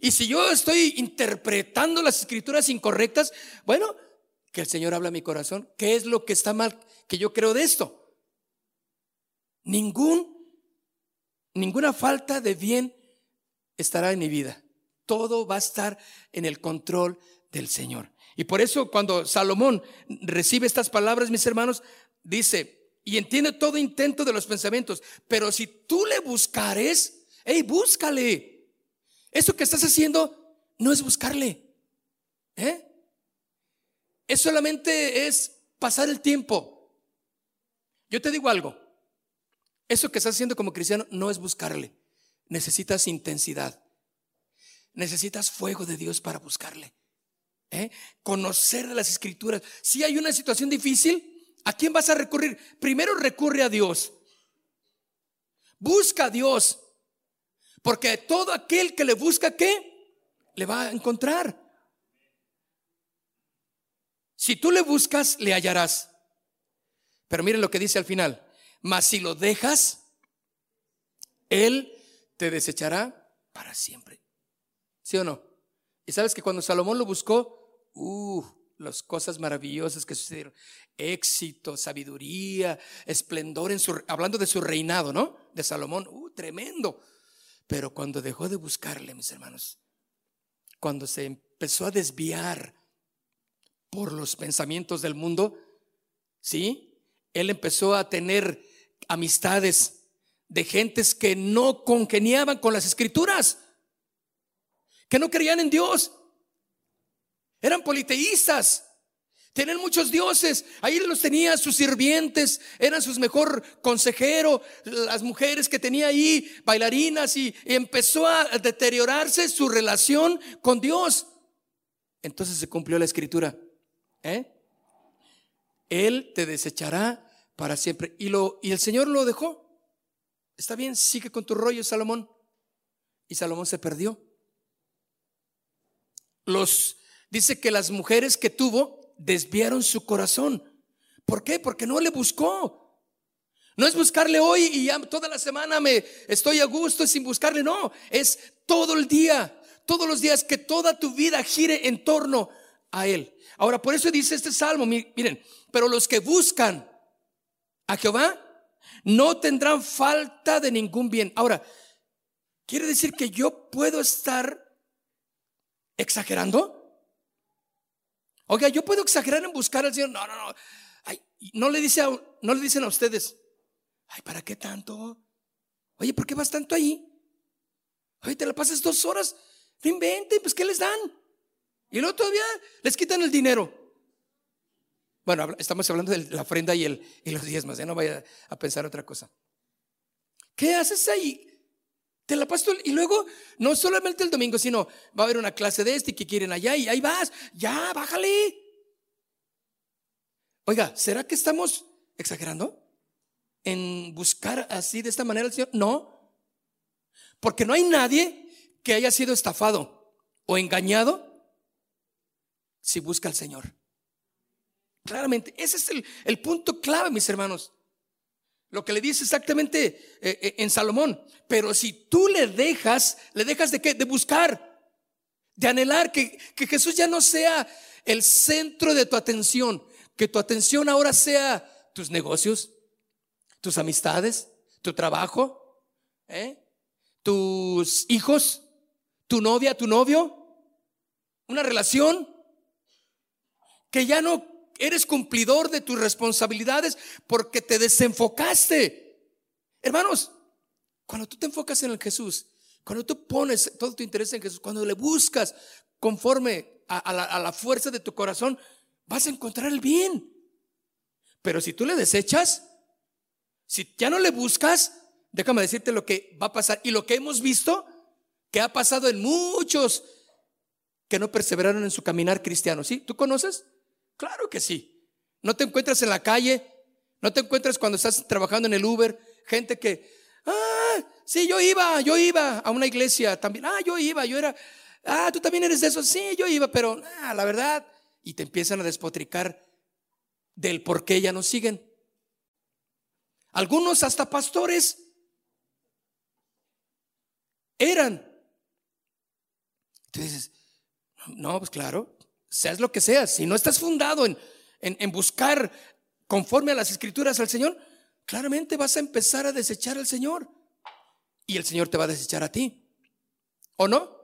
Y si yo estoy interpretando las escrituras incorrectas, bueno, que el Señor habla a mi corazón. ¿Qué es lo que está mal que yo creo de esto? Ningún Ninguna falta de bien estará en mi vida. Todo va a estar en el control del Señor. Y por eso cuando Salomón recibe estas palabras, mis hermanos, dice, y entiende todo intento de los pensamientos, pero si tú le buscares, hey, búscale. Eso que estás haciendo no es buscarle. ¿eh? Es solamente es pasar el tiempo. Yo te digo algo, eso que estás haciendo como cristiano no es buscarle. Necesitas intensidad. Necesitas fuego de Dios para buscarle. ¿eh? Conocer las escrituras. Si hay una situación difícil, ¿a quién vas a recurrir? Primero recurre a Dios. Busca a Dios. Porque todo aquel que le busca, ¿qué? Le va a encontrar. Si tú le buscas, le hallarás. Pero miren lo que dice al final. Mas si lo dejas, Él te desechará para siempre. ¿Sí o no? Y sabes que cuando Salomón lo buscó, uh, las cosas maravillosas que sucedieron, éxito, sabiduría, esplendor en su, hablando de su reinado, ¿no? De Salomón, uh, tremendo. Pero cuando dejó de buscarle, mis hermanos, cuando se empezó a desviar por los pensamientos del mundo, ¿sí? Él empezó a tener amistades de gentes que no congeniaban con las escrituras, que no creían en Dios, eran politeístas. Tenían muchos dioses, ahí los tenía sus sirvientes, eran sus mejor consejero, las mujeres que tenía ahí, bailarinas, y, empezó a deteriorarse su relación con Dios. Entonces se cumplió la escritura. ¿eh? Él te desechará para siempre. Y, lo, y el Señor lo dejó. Está bien, sigue con tu rollo, Salomón. Y Salomón se perdió. Los, dice que las mujeres que tuvo desviaron su corazón. ¿Por qué? Porque no le buscó. No es buscarle hoy y ya toda la semana me estoy a gusto sin buscarle. No, es todo el día, todos los días que toda tu vida gire en torno a Él. Ahora, por eso dice este salmo, miren, pero los que buscan a Jehová, no tendrán falta de ningún bien. Ahora, ¿quiere decir que yo puedo estar exagerando? Oiga, yo puedo exagerar en buscar al Señor. No, no, no. no, le dice no le dicen a ustedes, ay, ¿para qué tanto? Oye, ¿por qué vas tanto ahí? Oye, te la pasas dos horas. No inventen, pues ¿qué les dan? Y luego todavía les quitan el dinero. Bueno, estamos hablando de la ofrenda y, el, y los diezmos, ya no vaya a pensar otra cosa. ¿Qué haces ahí? Te la paso y luego no solamente el domingo, sino va a haber una clase de este y que quieren allá y ahí vas, ya, bájale. Oiga, ¿será que estamos exagerando en buscar así de esta manera al Señor? No, porque no hay nadie que haya sido estafado o engañado si busca al Señor. Claramente, ese es el, punto clave, mis hermanos. Lo que le dice exactamente eh, eh, en Salomón. Pero si tú le dejas, le dejas de qué? De buscar, de anhelar que, que Jesús ya no sea el centro de tu atención, que tu atención ahora sea tus negocios, tus amistades, tu trabajo, ¿eh? tus hijos, tu novia, tu novio, una relación, que ya no eres cumplidor de tus responsabilidades porque te desenfocaste. Hermanos, cuando tú te enfocas en el Jesús, cuando tú pones todo tu interés en Jesús, cuando le buscas conforme a, la, la fuerza de tu corazón, vas a encontrar el bien. Pero si tú le desechas, si ya no le buscas, déjame decirte lo que va a pasar y lo que hemos visto que ha pasado en muchos que no perseveraron en su caminar cristiano. ¿Sí? ¿Tú conoces? Claro que sí. No te encuentras en la calle, no te encuentras cuando estás trabajando en el Uber, gente que, ah, sí, yo iba, yo iba a una iglesia también, ah, yo iba, yo era, ah, tú también eres de eso, sí, yo iba, pero ah, la verdad, y te empiezan a despotricar del por qué ya no siguen. Algunos hasta pastores eran. Tú dices, no, pues claro, seas lo que seas, si no estás fundado en, en, buscar conforme a las escrituras al Señor, claramente vas a empezar a desechar al Señor. Y el Señor te va a desechar a ti. ¿O no?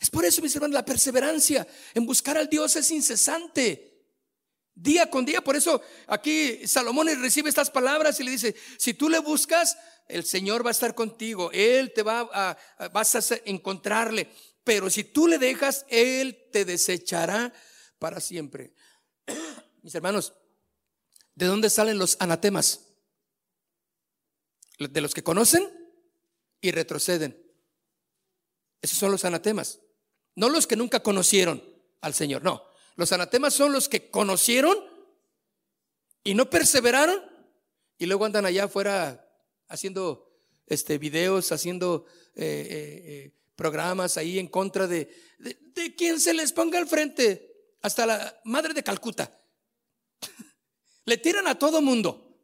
Es por eso, mis hermanos, la perseverancia en buscar al Dios es incesante. Día con día. Por eso aquí Salomón recibe estas palabras y le dice, si tú le buscas, el Señor va a estar contigo. Él te va a, vas a encontrarle. Pero si tú le dejas, Él te desechará para siempre. Mis hermanos, ¿de dónde salen los anatemas? De los que conocen y retroceden. Esos son los anatemas. No los que nunca conocieron al Señor, no. Los anatemas son los que conocieron y no perseveraron y luego andan allá afuera haciendo este, videos, haciendo eh, eh, eh, programas ahí en contra de, de, quien se les ponga al frente, hasta la madre de Calcuta. Le tiran a todo mundo.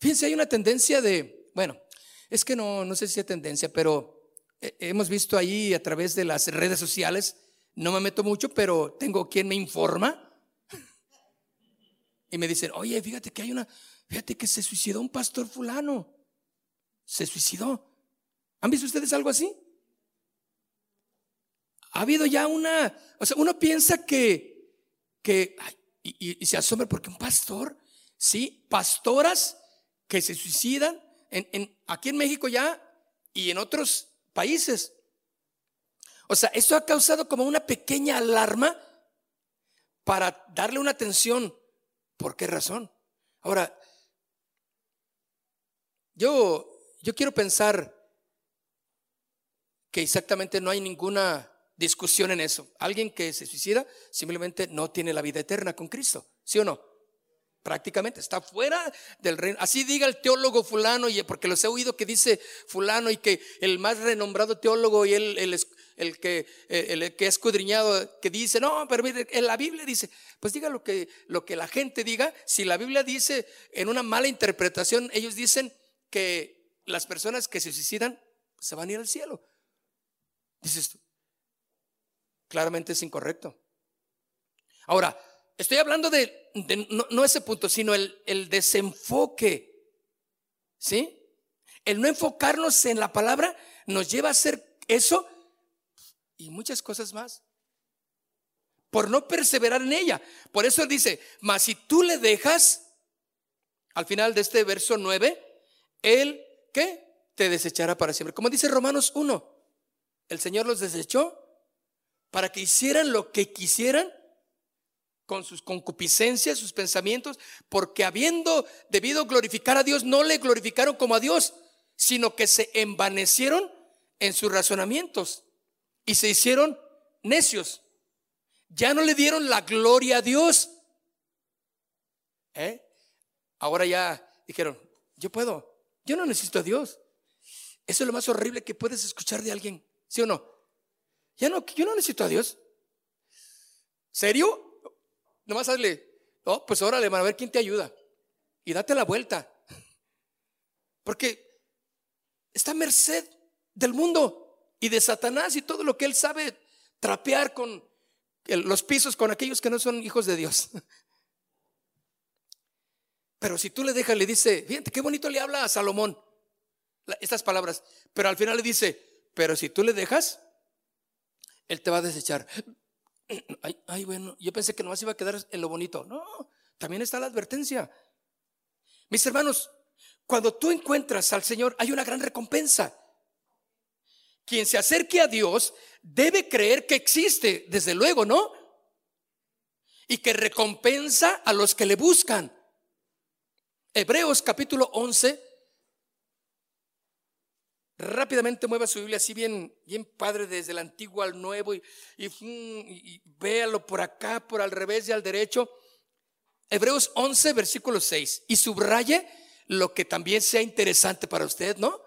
Fíjense, hay una tendencia de, bueno, es que no, no sé si es tendencia, pero hemos visto ahí a través de las redes sociales, no me meto mucho, pero tengo quien me informa. Y me dicen, oye, fíjate que hay una, fíjate que se suicidó un pastor fulano. Se suicidó. ¿Han visto ustedes algo así? Ha habido ya una, o sea, uno piensa que, que, y, se asombra porque un pastor, sí, pastoras que se suicidan en, aquí en México ya y en otros países. O sea, esto ha causado como una pequeña alarma para darle una atención. ¿Por qué razón? Ahora, yo, yo quiero pensar que exactamente no hay ninguna discusión en eso. Alguien que se suicida simplemente no tiene la vida eterna con Cristo, ¿sí o no? Prácticamente está fuera del reino. Así diga el teólogo fulano, y porque los he oído que dice fulano y que el más renombrado teólogo y el, el, el que, el que escudriñado que dice, no, pero mire, en la Biblia dice, pues diga lo que, lo que la gente diga. Si la Biblia dice en una mala interpretación, ellos dicen que las personas que se suicidan se van a ir al cielo. Dices, claramente es incorrecto. Ahora, estoy hablando de, no, ese punto, sino el, desenfoque. ¿Sí? El no enfocarnos en la palabra nos lleva a hacer eso y muchas cosas más. Por no perseverar en ella. Por eso dice, mas si tú le dejas, al final de este verso 9, él, ¿qué? Te desechará para siempre. Como dice Romanos 1, el Señor los desechó para que hicieran lo que quisieran con sus concupiscencias, sus pensamientos, porque habiendo debido glorificar a Dios, no le glorificaron como a Dios, sino que se envanecieron en sus razonamientos y se hicieron necios. Ya no le dieron la gloria a Dios. ¿Eh? Ahora ya dijeron, yo puedo, yo no necesito a Dios. Eso es lo más horrible que puedes escuchar de alguien, ¿sí o no? Ya no, yo no necesito a Dios. ¿Serio? Nomás hazle, oh, pues órale, a ver quién te ayuda. Y date la vuelta. Porque está a merced del mundo y de Satanás y todo lo que él sabe trapear con los pisos con aquellos que no son hijos de Dios. Pero si tú le dejas, le dice, fíjate qué bonito le habla a Salomón estas palabras, pero al final le dice, pero si tú le dejas, él te va a desechar. Ay, bueno, yo pensé que nomás iba a quedar en lo bonito. No, también está la advertencia. Mis hermanos, cuando tú encuentras al Señor, hay una gran recompensa. Quien se acerque a Dios debe creer que existe, desde luego, ¿no? Y que recompensa a los que le buscan. Hebreos capítulo 11. Rápidamente mueva su Biblia así bien, bien padre desde el antiguo al nuevo y, y, véalo por acá, por al revés y al derecho. Hebreos 11, versículo 6. Y subraye lo que también sea interesante para usted, ¿no?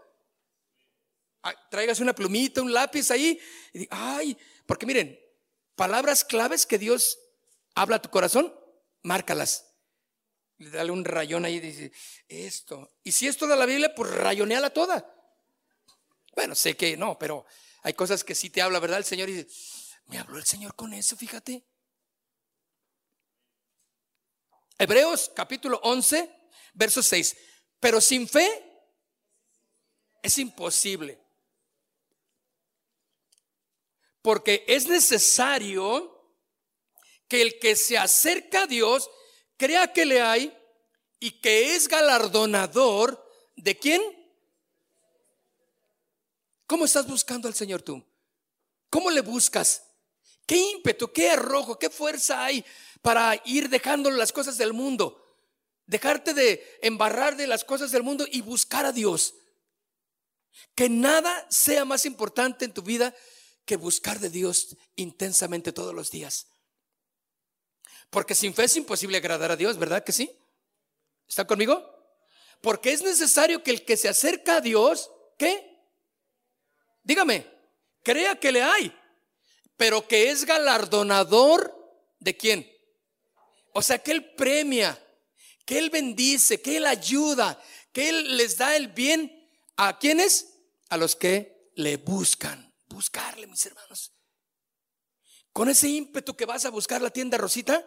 Tráigase una plumita, un lápiz ahí. Y ay, porque miren, palabras claves que Dios habla a tu corazón, márcalas dale un rayón ahí y dice, esto. Y si es toda la Biblia, pues rayoneala toda. Bueno, sé que no, pero hay cosas que sí te habla, ¿verdad? El Señor dice, me habló el Señor con eso, fíjate. Hebreos capítulo 11, verso 6. Pero sin fe es imposible. Porque es necesario que el que se acerca a Dios crea que le hay y que es galardonador de quién? ¿Cómo estás buscando al Señor tú? ¿Cómo le buscas? ¿Qué ímpetu, qué arrojo, qué fuerza hay para ir dejando las cosas del mundo? Dejarte de embarrar de las cosas del mundo y buscar a Dios. Que nada sea más importante en tu vida que buscar de Dios intensamente todos los días. Porque sin fe es imposible agradar a Dios, ¿verdad que sí? ¿Está conmigo? Porque es necesario que el que se acerca a Dios, ¿qué? Dígame, crea que le hay, pero que es galardonador de quién? O sea, que Él premia, que Él bendice, que Él ayuda, que Él les da el bien a quienes? A los que le buscan. Buscarle, mis hermanos. Con ese ímpetu que vas a buscar la tienda Rosita,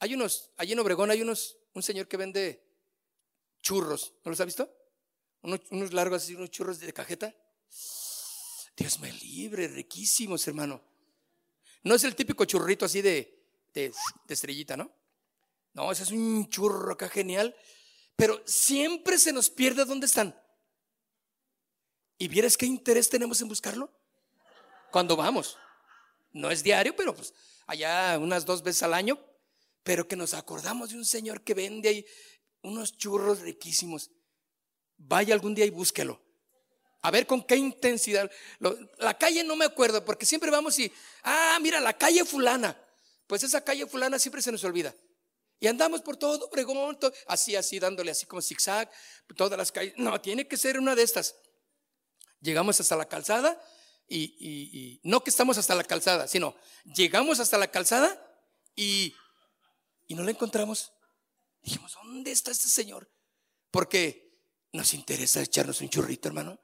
hay unos, allí en Obregón hay unos, un señor que vende churros, ¿no los ha visto? Unos, largos así, unos churros de cajeta. Dios me libre, riquísimos, hermano. No es el típico churrito así de, de, de estrellita, ¿no? No, ese es un churro acá genial. Pero siempre se nos pierde dónde están. ¿Y vieres qué interés tenemos en buscarlo? Cuando vamos. No es diario, pero pues allá unas dos veces al año pero que nos acordamos de un señor que vende ahí unos churros riquísimos. Vaya algún día y búsquelo. A ver con qué intensidad. la calle no me acuerdo, porque siempre vamos y, ah, mira, la calle fulana. Pues esa calle fulana siempre se nos olvida. Y andamos por todo Obregón, así, así, dándole así como zigzag, todas las calles. No, tiene que ser una de estas. Llegamos hasta la calzada y, y no que estamos hasta la calzada, sino llegamos hasta la calzada y y no lo encontramos. Dijimos, ¿dónde está este señor? Porque nos interesa echarnos un churrito, hermano.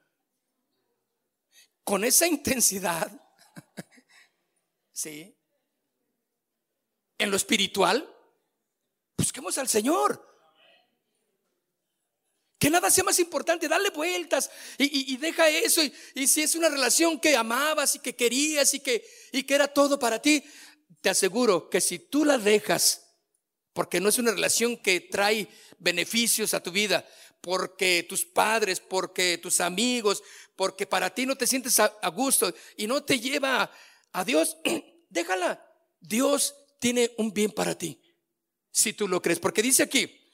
Con esa intensidad, ¿sí? En lo espiritual, busquemos al Señor. Que nada sea más importante, dale vueltas y, deja eso. Y, si es una relación que amabas y que querías y que, y que era todo para ti, te aseguro que si tú la dejas porque no es una relación que trae beneficios a tu vida, porque tus padres, porque tus amigos, porque para ti no te sientes a, gusto y no te lleva a, Dios, déjala. Dios tiene un bien para ti, si tú lo crees, porque dice aquí,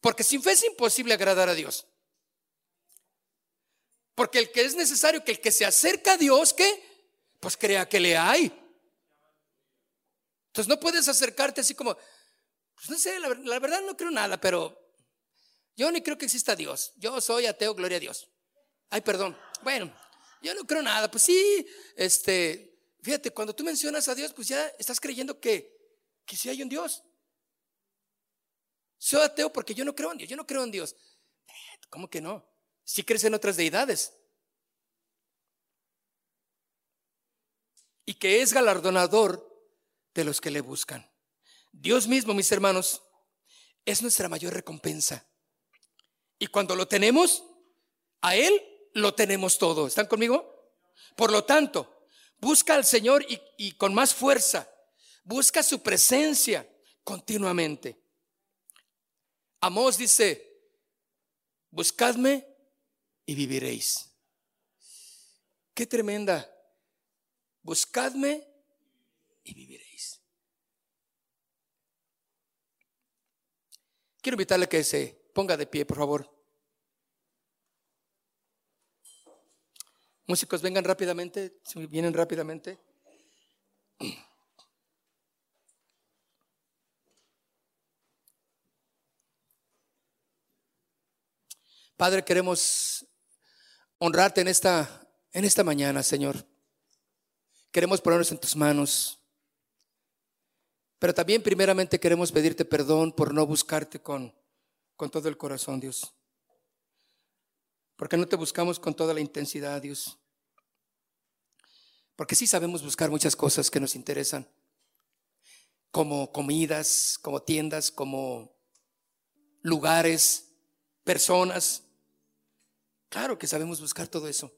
porque sin fe es imposible agradar a Dios. Porque el que es necesario que el que se acerca a Dios, ¿qué? Pues crea que le hay. Entonces no puedes acercarte así como, pues no sé, la, verdad no creo nada, pero yo ni creo que exista Dios. Yo soy ateo, gloria a Dios. Ay, perdón. Bueno, yo no creo nada. Pues sí, este, fíjate, cuando tú mencionas a Dios, pues ya estás creyendo que, sí hay un Dios. Soy ateo porque yo no creo en Dios, yo no creo en Dios. ¿Cómo que no? Si crees en otras deidades. Y que es galardonador de los que le buscan. Dios mismo, mis hermanos, es nuestra mayor recompensa. Y cuando lo tenemos, a Él lo tenemos todo. ¿Están conmigo? Por lo tanto, busca al Señor y, con más fuerza. Busca su presencia continuamente. Amós dice, buscadme y viviréis. Qué tremenda. Buscadme y viviréis. Quiero invitarle a que se ponga de pie, por favor. Músicos, vengan rápidamente, si vienen rápidamente. Padre, queremos honrarte en esta, en esta mañana, Señor. Queremos ponernos en tus manos. Pero también primeramente queremos pedirte perdón por no buscarte con, con todo el corazón, Dios. Porque no te buscamos con toda la intensidad, Dios. Porque sí sabemos buscar muchas cosas que nos interesan, como comidas, como tiendas, como lugares, personas. Claro que sabemos buscar todo eso.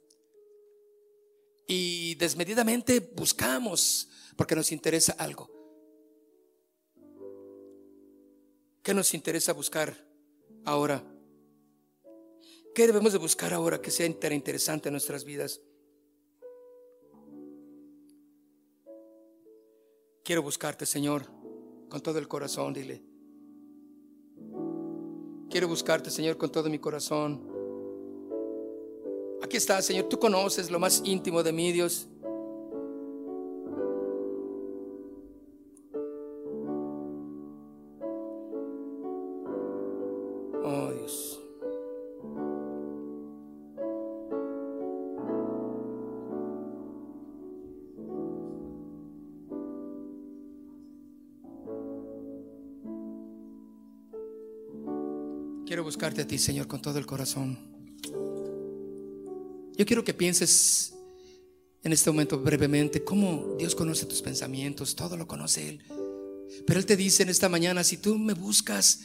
Y desmedidamente buscamos porque nos interesa algo. ¿Qué nos interesa buscar ahora? ¿Qué debemos de buscar ahora que sea interesante en nuestras vidas? Quiero buscarte, Señor, con todo el corazón, dile. Quiero buscarte, Señor, con todo mi corazón. Aquí está, Señor, tú conoces lo más íntimo de mí, Dios. Buscarte a ti, Señor, con todo el corazón. Yo quiero que pienses en este momento brevemente cómo Dios conoce tus pensamientos, todo lo conoce Él. Pero Él te dice en esta mañana, si tú me buscas,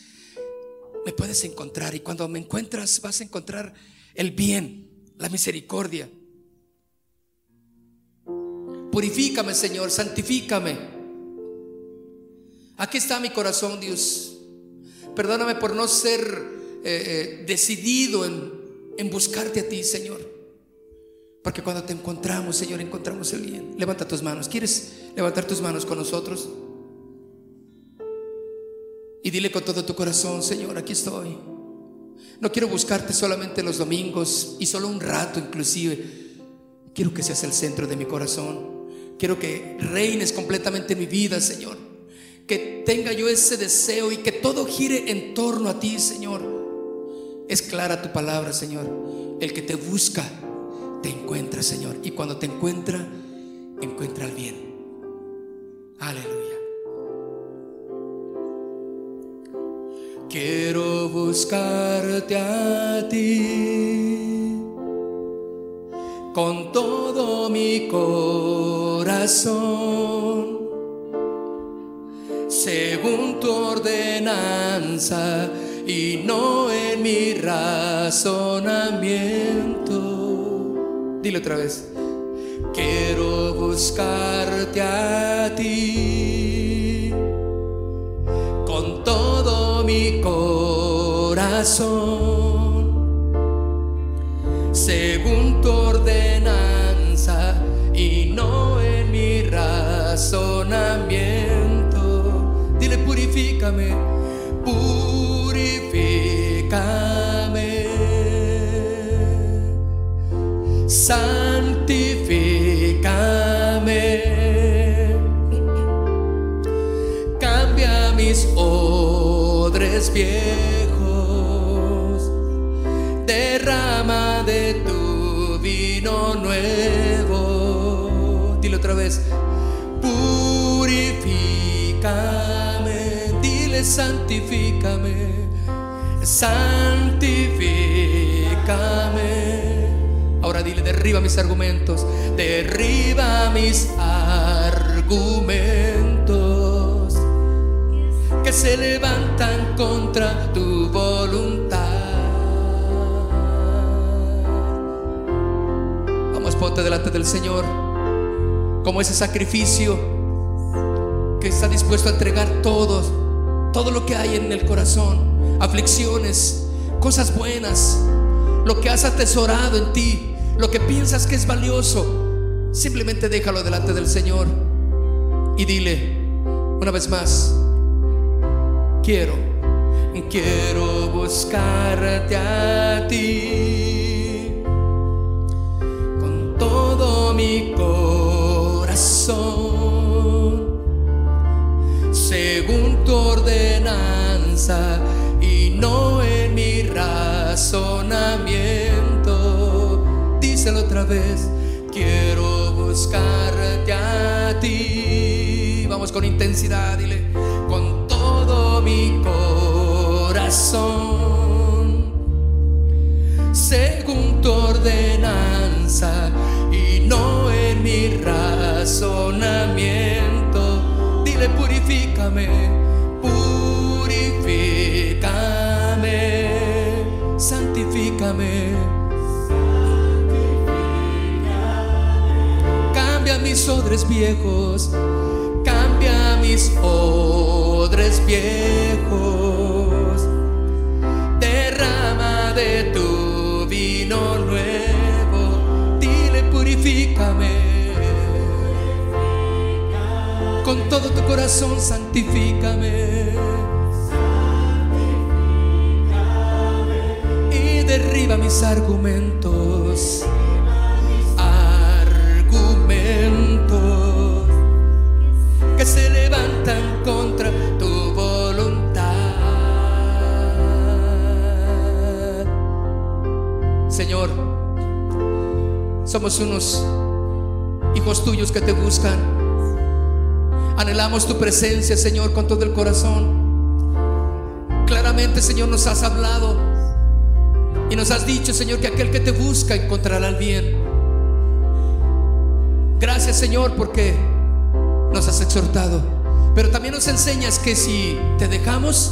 me puedes encontrar. Y cuando me encuentras, vas a encontrar el bien, la misericordia. Purifícame, Señor, santifícame. Aquí está mi corazón, Dios. Perdóname por no ser eh, eh, decidido en, en buscarte a ti, Señor. Porque cuando te encontramos, Señor, encontramos el bien. Levanta tus manos. ¿Quieres levantar tus manos con nosotros? Y dile con todo tu corazón, Señor, aquí estoy. No quiero buscarte solamente los domingos y solo un rato inclusive. Quiero que seas el centro de mi corazón. Quiero que reines completamente en mi vida, Señor. Que tenga yo ese deseo y que todo gire en torno a ti, Señor. Es clara tu palabra, Señor. El que te busca, te encuentra, Señor. Y cuando te encuentra, encuentra el bien. Aleluya. Quiero buscarte a ti con todo mi corazón, según tu ordenanza y no en mi razonamiento. Dile otra vez. Quiero buscarte a ti con todo mi corazón, según tu ordenanza y no en mi razonamiento. Dile, purifícame santifícame. Cambia mis odres viejos, derrama de tu vino nuevo. Dile otra vez santifícame, santifícame. Ahora dile, derriba mis argumentos, derriba mis argumentos que se levantan contra tu voluntad. Vamos, ponte delante del Señor como ese sacrificio que está dispuesto a entregar todo, todo lo que hay en el corazón, aflicciones, cosas buenas, lo que has atesorado en ti lo que piensas que es valioso, simplemente déjalo delante del Señor y dile una vez más, quiero, quiero buscarte a ti con todo mi corazón, ordenanza y no en mi razonamiento otra vez. Quiero buscarte a ti. Vamos con intensidad, dile, con todo mi corazón. Según tu ordenanza y no en mi razonamiento. Dile, purifícame, santifícame mis odres viejos, cambia mis odres viejos, derrama de tu vino nuevo, dile purifícame. Con todo tu corazón santifícame. Mis argumentos. que se levantan contra tu voluntad. Señor, somos unos hijos tuyos que te buscan. Anhelamos tu presencia, Señor, con todo el corazón. Claramente, Señor, nos has hablado y nos has dicho, Señor, que aquel que te busca encontrará el bien. Gracias, Señor, porque nos has exhortado, pero también nos enseñas que si te dejamos,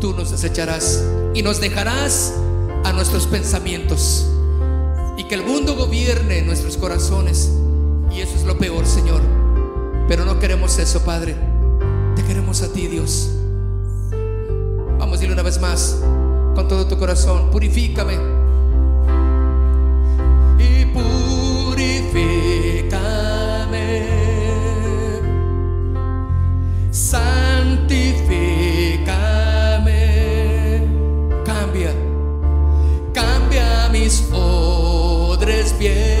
tú nos desecharás y nos dejarás a nuestros pensamientos y que el mundo gobierne nuestros corazones. Y eso es lo peor, Señor. Pero no queremos eso, Padre. Te queremos a ti, Dios. Vamos a decirle una vez más, con todo tu corazón, purifícame. Y purifícame. santifícame, cambia, cambia mis odres viejos,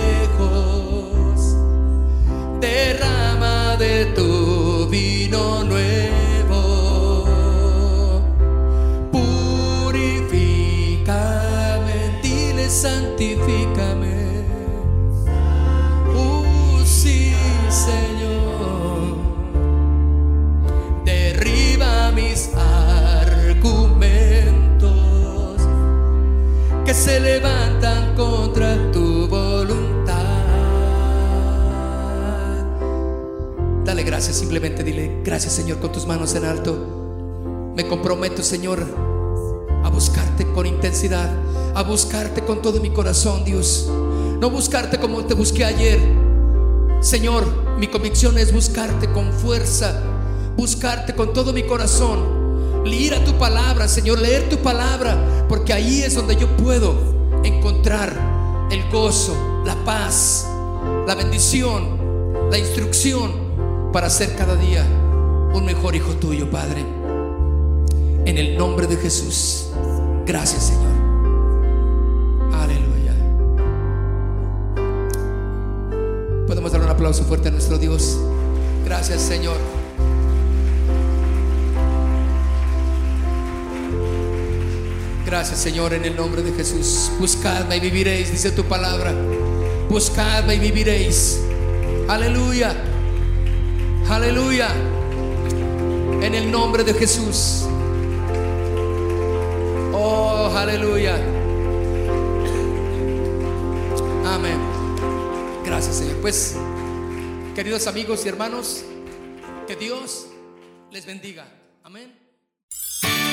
Señor con tus manos en alto. Me comprometo Señor a buscarte con intensidad, a buscarte con todo mi corazón Dios. No buscarte como te busqué ayer. Señor, mi convicción es buscarte con fuerza, buscarte con todo mi corazón leer a tu palabra, Señor, leer tu palabra, porque ahí es donde yo puedo encontrar el gozo, la paz, la bendición, la instrucción para ser cada día un mejor hijo tuyo, Padre. En el nombre de Jesús. Gracias, Señor. Aleluya. Podemos dar un aplauso fuerte a nuestro Dios. Gracias, Señor. Gracias Señor en el nombre de Jesús. Buscadme y viviréis, dice tu palabra. Buscadme y viviréis. Aleluya. Aleluya. En el nombre de Jesús. Oh, aleluya. Amén. Gracias, Señor. Pues, queridos amigos y hermanos, que Dios les bendiga. Amén.